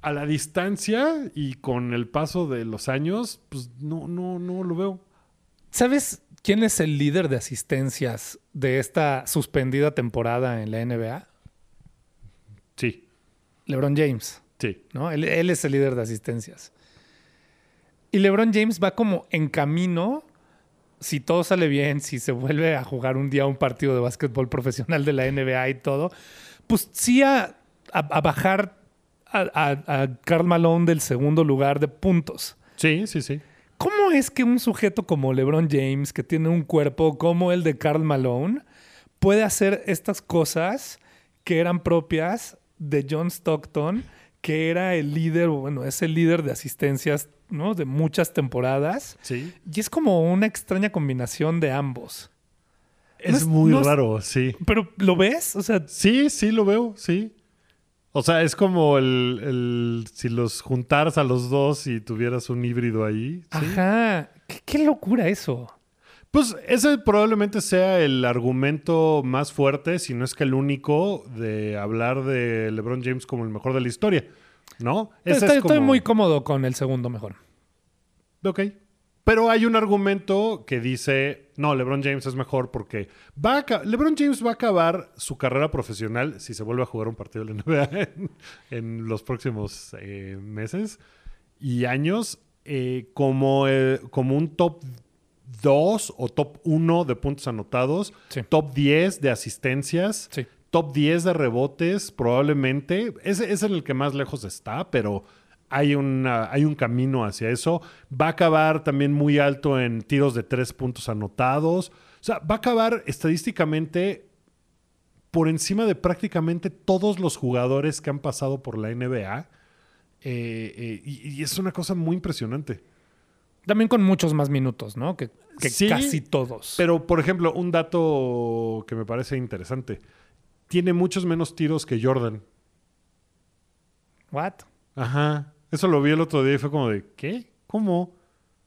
A la distancia y con el paso de los años, pues no, no, no lo veo. ¿Sabes quién es el líder de asistencias de esta suspendida temporada en la NBA? Sí, LeBron James. sí. ¿no? Él, él es el líder de asistencias. Y LeBron James va como en camino, si todo sale bien, si se vuelve a jugar un día un partido de básquetbol profesional de la NBA y todo, pues sí a, a- a bajar a, a, a Karl Malone del segundo lugar de puntos. Sí, sí, sí. ¿Cómo es que un sujeto como LeBron James, que tiene un cuerpo como el de Karl Malone, puede hacer estas cosas que eran propias de John Stockton, que era el líder, bueno, es el líder de asistencias, ¿no? De muchas temporadas. Sí. Y es como una extraña combinación de ambos. Es, es- muy no es- raro, sí. Pero, ¿lo ves? O sea, Sí, sí lo veo, sí. O sea, es como el, el- si los juntaras a los dos y tuvieras un híbrido ahí. ¿sí? ajá. ¿Qué, qué locura eso. Pues ese probablemente sea el argumento más fuerte, si no es que el único, de hablar de LeBron James como el mejor de la historia. ¿No? Ese Estoy, es como- estoy muy cómodo con el segundo mejor. Ok. Pero hay un argumento que dice, no, LeBron James es mejor porque va a LeBron James va a acabar su carrera profesional si se vuelve a jugar un partido de la NBA en, en los próximos eh, meses y años eh, como, eh, como un top 2 o top 1 de puntos anotados, Sí. top 10 de asistencias, Sí. top 10 de rebotes, probablemente. Ese es en el que más lejos está, pero hay, una, hay un camino hacia eso. Va a acabar también muy alto en tiros de 3 puntos anotados. O sea, va a acabar estadísticamente por encima de prácticamente todos los jugadores que han pasado por la NBA. Eh, eh, y, y es una cosa muy impresionante. También con muchos más minutos, ¿no? Que, que Sí, casi todos. Pero, por ejemplo, un dato que me parece interesante. Tiene muchos menos tiros que Jordan. ¿What? Ajá. Eso lo vi el otro día y fue como de, ¿qué? ¿Cómo?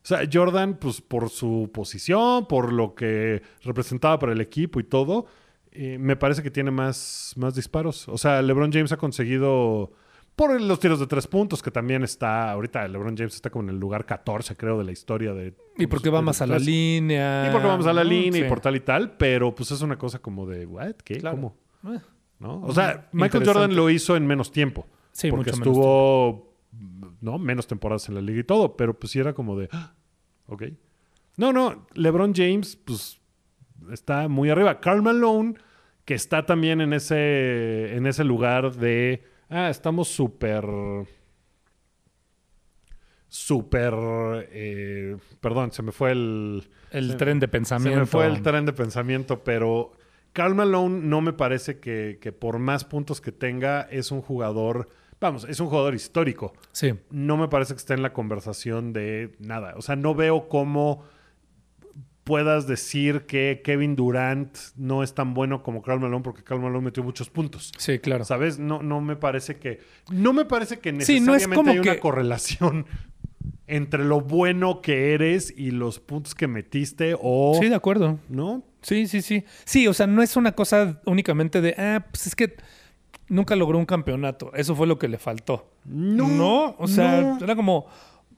O sea, Jordan, pues por su posición, por lo que representaba para el equipo y todo, eh, me parece que tiene más, más disparos. O sea, LeBron James ha conseguido, por los tiros de tres puntos, que también está, ahorita LeBron James está como en el lugar 14, creo, de la historia de... Y porque va más a la línea. Y porque vamos a la ¿no? línea y por tal y tal, pero pues es una cosa como de, ¿what? ¿Qué? Claro. ¿Cómo? Eh, ¿No? O sea, Michael. Jordan lo hizo en menos tiempo. Sí, porque mucho estuvo ¿no? menos temporadas en la liga y todo, pero pues sí era como de, "Ah, ok. No, no, LeBron James, pues está muy arriba. Carl Malone, que está también en ese, en ese lugar de, ah, estamos súper, súper, eh, perdón, se me fue el... El se- tren de se pensamiento. me fue el tren de pensamiento, pero Karl Malone no me parece que, que por más puntos que tenga es un jugador, vamos, es un jugador histórico. Sí. No me parece que esté en la conversación de nada. O sea, no veo cómo puedas decir que Kevin Durant no es tan bueno como Karl Malone porque Karl Malone metió muchos puntos. Sí, claro. ¿Sabes? No, no me parece que. No me parece que Sí, no es necesariamente como hay una que- correlación entre lo bueno que eres y los puntos que metiste o. Sí, de acuerdo. ¿No? Sí, sí, sí. Sí, o sea, no es una cosa únicamente de, ah, pues es que nunca logró un campeonato. Eso fue lo que le faltó. No. No, o sea, no. era como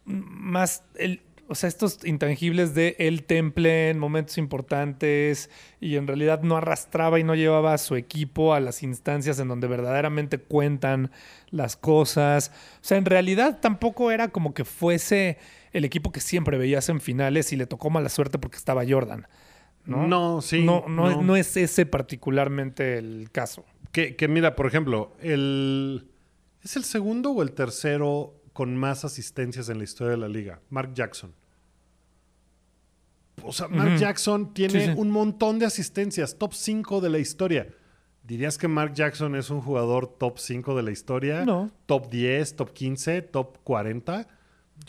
más el, o sea, estos intangibles de el temple en momentos importantes y en realidad no arrastraba y no llevaba a su equipo a las instancias en donde verdaderamente cuentan las cosas. O sea, en realidad tampoco era como que fuese el equipo que siempre veías en finales y le tocó mala suerte porque estaba Jordan. No, No, sí, No, no, no. no es ese particularmente el caso. Que, que mira, por ejemplo, el. ¿Es el segundo o el tercero con más asistencias en la historia de la liga? Mark Jackson. O sea, Mark. Jackson tiene Sí, sí. un montón de asistencias, top 5 de la historia. ¿Dirías que Mark Jackson es un jugador top 5 de la historia? No. ¿Top 10, top 15, top 40?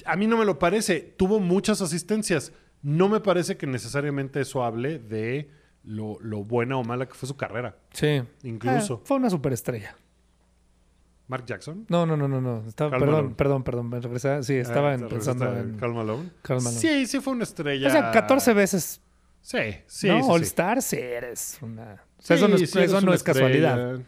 A mí no me lo parece. Tuvo muchas asistencias. No me parece que necesariamente eso hable de lo, lo buena o mala que fue su carrera. Sí. Incluso. Ah, fue una superestrella. Mark Jackson. No, no, no, no, no. Estaba, perdón, Malone. perdón, perdón, me regresé. Sí, estaba Ah, ¿te pensando en a Karl Malone. Sí, sí fue una estrella. O sea, 14 veces, Sí, sí. ¿no? sí, All sí. Star, sí eres una... O sea, Sí, eso no es, sí, eso no es casualidad.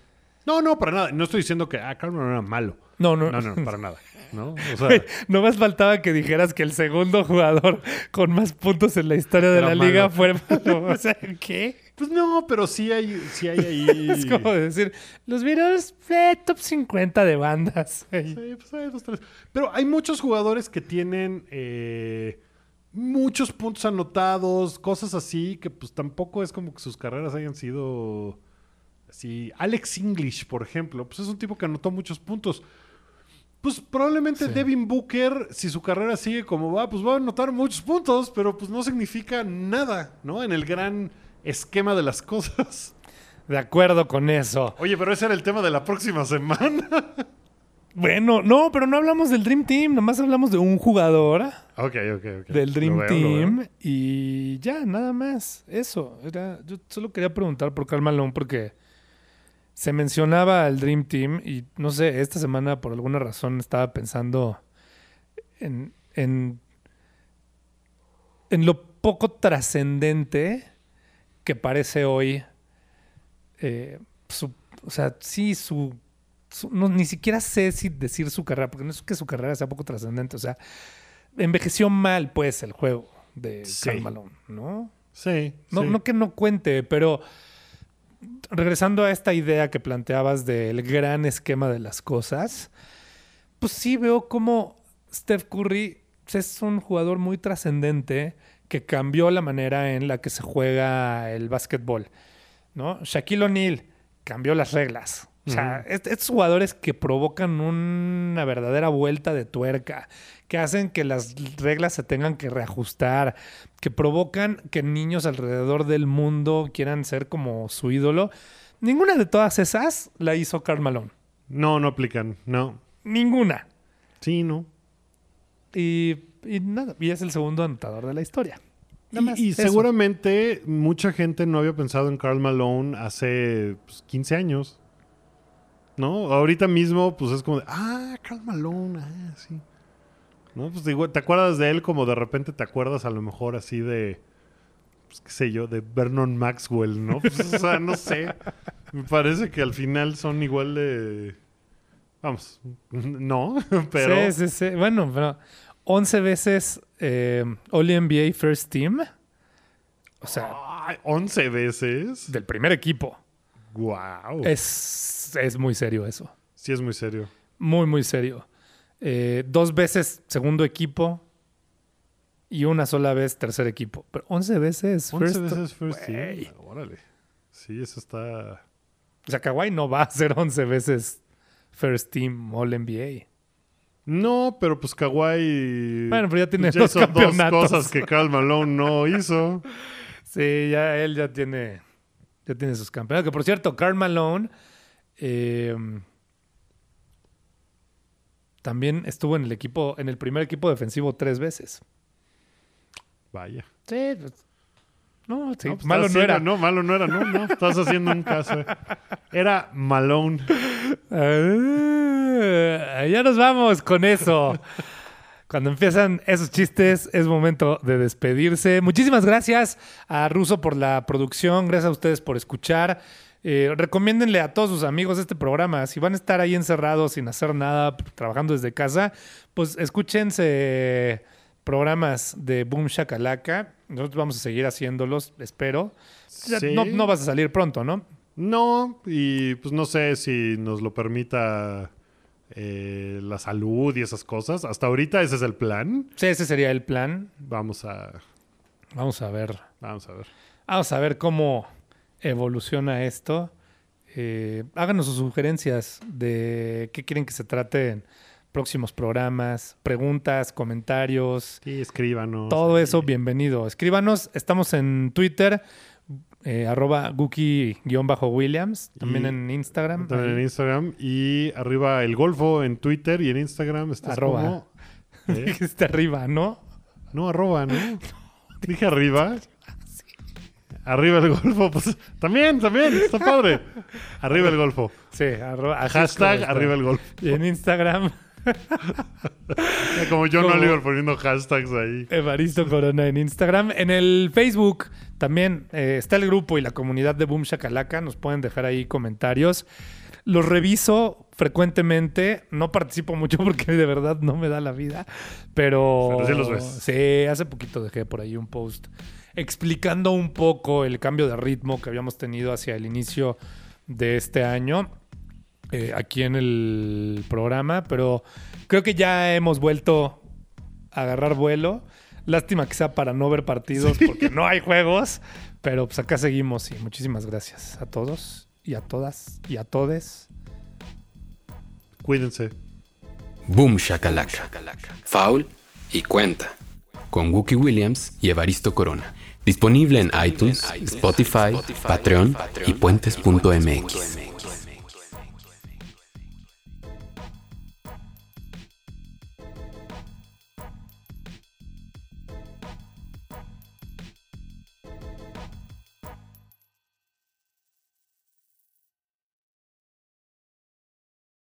No, no, para nada. No estoy diciendo que ah, Karl Malone era malo. No, no. No, no, para nada. ¿no? O sea, no más faltaba que dijeras que el segundo jugador con más puntos en la historia de la liga fue malo. O sea, ¿qué? pues no, pero sí hay, sí hay ahí. Es como decir, los Beatles, eh, top 50 de bandas. Sí, pues hay dos, tres. Pero hay muchos jugadores que tienen eh, muchos puntos anotados, cosas así, que pues tampoco es como que sus carreras hayan sido así. Alex English, por ejemplo, pues es un tipo que anotó muchos puntos. Pues probablemente Sí. Devin Booker, si su carrera sigue como va, pues va a anotar muchos puntos, pero pues no significa nada, ¿no? En el gran esquema de las cosas. De acuerdo con eso. Oye, pero ese era el tema de la próxima semana. Bueno, no, pero no hablamos del Dream Team, nomás hablamos de un jugador ok, ok, ok. del Dream veo. Team y ya, nada más. Eso, era, yo solo quería preguntar por Karl Malone porque se mencionaba al Dream Team y no sé, esta semana por alguna razón estaba pensando en, en, en lo poco trascendente que parece hoy, eh, su- o sea, sí, su, su- no, ni siquiera sé si decir su carrera, porque no es que su carrera sea poco trascendente, o sea, envejeció mal, pues, el juego de Sí. Karl Malone, ¿no? Sí. No, sí. no que no cuente, pero regresando a esta idea que planteabas del gran esquema de las cosas, pues sí veo como Steph Curry es un jugador muy trascendente que cambió la manera en la que se juega el básquetbol. ¿no? Shaquille O'Neal cambió las reglas. O sea, est- estos jugadores que provocan una verdadera vuelta de tuerca, que hacen que las reglas se tengan que reajustar, que provocan que niños alrededor del mundo quieran ser como su ídolo. Ninguna de todas esas la hizo Karl Malone. No, no aplican. No. Ninguna. Sí, no. Y, y nada, y es el segundo anotador de la historia. Y, y seguramente mucha gente no había pensado en Carl Malone hace pues, 15 años. ¿No? Ahorita mismo, pues es como de, ah, Carl Malone, ah, sí. ¿No? Pues digo, te acuerdas de él como de repente te acuerdas a lo mejor así de, pues qué sé yo, de Vernon Maxwell, ¿no? Pues, o sea, no sé. Me parece que al final son igual de... Vamos, no, pero... Sí, sí, sí. Bueno, pero 11 veces eh, All NBA First Team. O sea, Ay, 11 veces. del primer equipo. Wow. Es, es muy serio eso. Sí, es muy serio. Muy, muy serio. Eh, dos veces segundo equipo y una sola vez tercer equipo. Pero 11 veces 11 first. veces first team. Órale. Sí, eso está. O sea, Kawhi no va a ser 11 veces First Team All NBA. No, pero pues Kawhi. Bueno, pero ya tiene pues, ya dos hizo campeonatos. cosas que Karl Malone no hizo. Sí, ya él ya tiene, ya tiene sus campeonatos. Que por cierto, Karl Malone eh, también estuvo en el equipo, en el primer equipo defensivo tres veces. Vaya. Sí, pues, no, sí, No, pues, malo no era. No, malo no era. No, no. Estás haciendo un caso. Era Malone. Ah, ya nos vamos con eso. Cuando empiezan esos chistes, es momento de despedirse. Muchísimas gracias a Russo por la producción. Gracias a ustedes por escuchar. Eh, recomiéndenle a todos sus amigos este programa. Si van a estar ahí encerrados sin hacer nada, trabajando desde casa, pues escúchense programas de Boom Shakalaka. Nosotros vamos a seguir haciéndolos, espero. Sí. No, no vas a salir pronto, ¿no? No, y pues no sé si nos lo permita eh, la salud y esas cosas. Hasta ahorita ese es el plan. Sí, ese sería el plan. Vamos a. Vamos a ver. Vamos a ver. Vamos a ver cómo evoluciona esto. Eh, háganos sus sugerencias de qué quieren que se trate en próximos programas, preguntas, comentarios, Sí, escríbanos. todo eso, bienvenido. Escríbanos, estamos en Twitter, eh, arroba Guki-Williams, también Y- en Instagram. También en. Instagram. Y arriba el Golfo en Twitter y en Instagram estás Arroba. como... ¿Eh? Dijiste arriba, ¿no? No, arroba, ¿no? Dije arriba. Arriba el Golfo, pues también, también, está padre. Arriba el Golfo. Sí, arroba. Hashtag arriba el Golfo. Y en Instagram, Como John Como- Oliver poniendo hashtags ahí. Evaristo Corona en Instagram. En el Facebook también eh, está el grupo y la comunidad de Boom Shakalaka. Nos pueden dejar ahí comentarios. Los reviso frecuentemente. No participo mucho porque de verdad no me da la vida. Pero, Pero sí los ves. Sí, hace poquito dejé por ahí un post explicando un poco el cambio de ritmo que habíamos tenido hacia el inicio de este año eh, aquí en el programa, pero creo que ya hemos vuelto a agarrar vuelo. Lástima que sea para no ver partidos porque no hay juegos, pero pues acá seguimos y muchísimas gracias a todos y a todas y a todes. Cuídense. Boom Shakalaka. Foul y cuenta. Con Wookie Williams y Evaristo Corona. Disponible en iTunes, Spotify, Patreon y puentes.mx.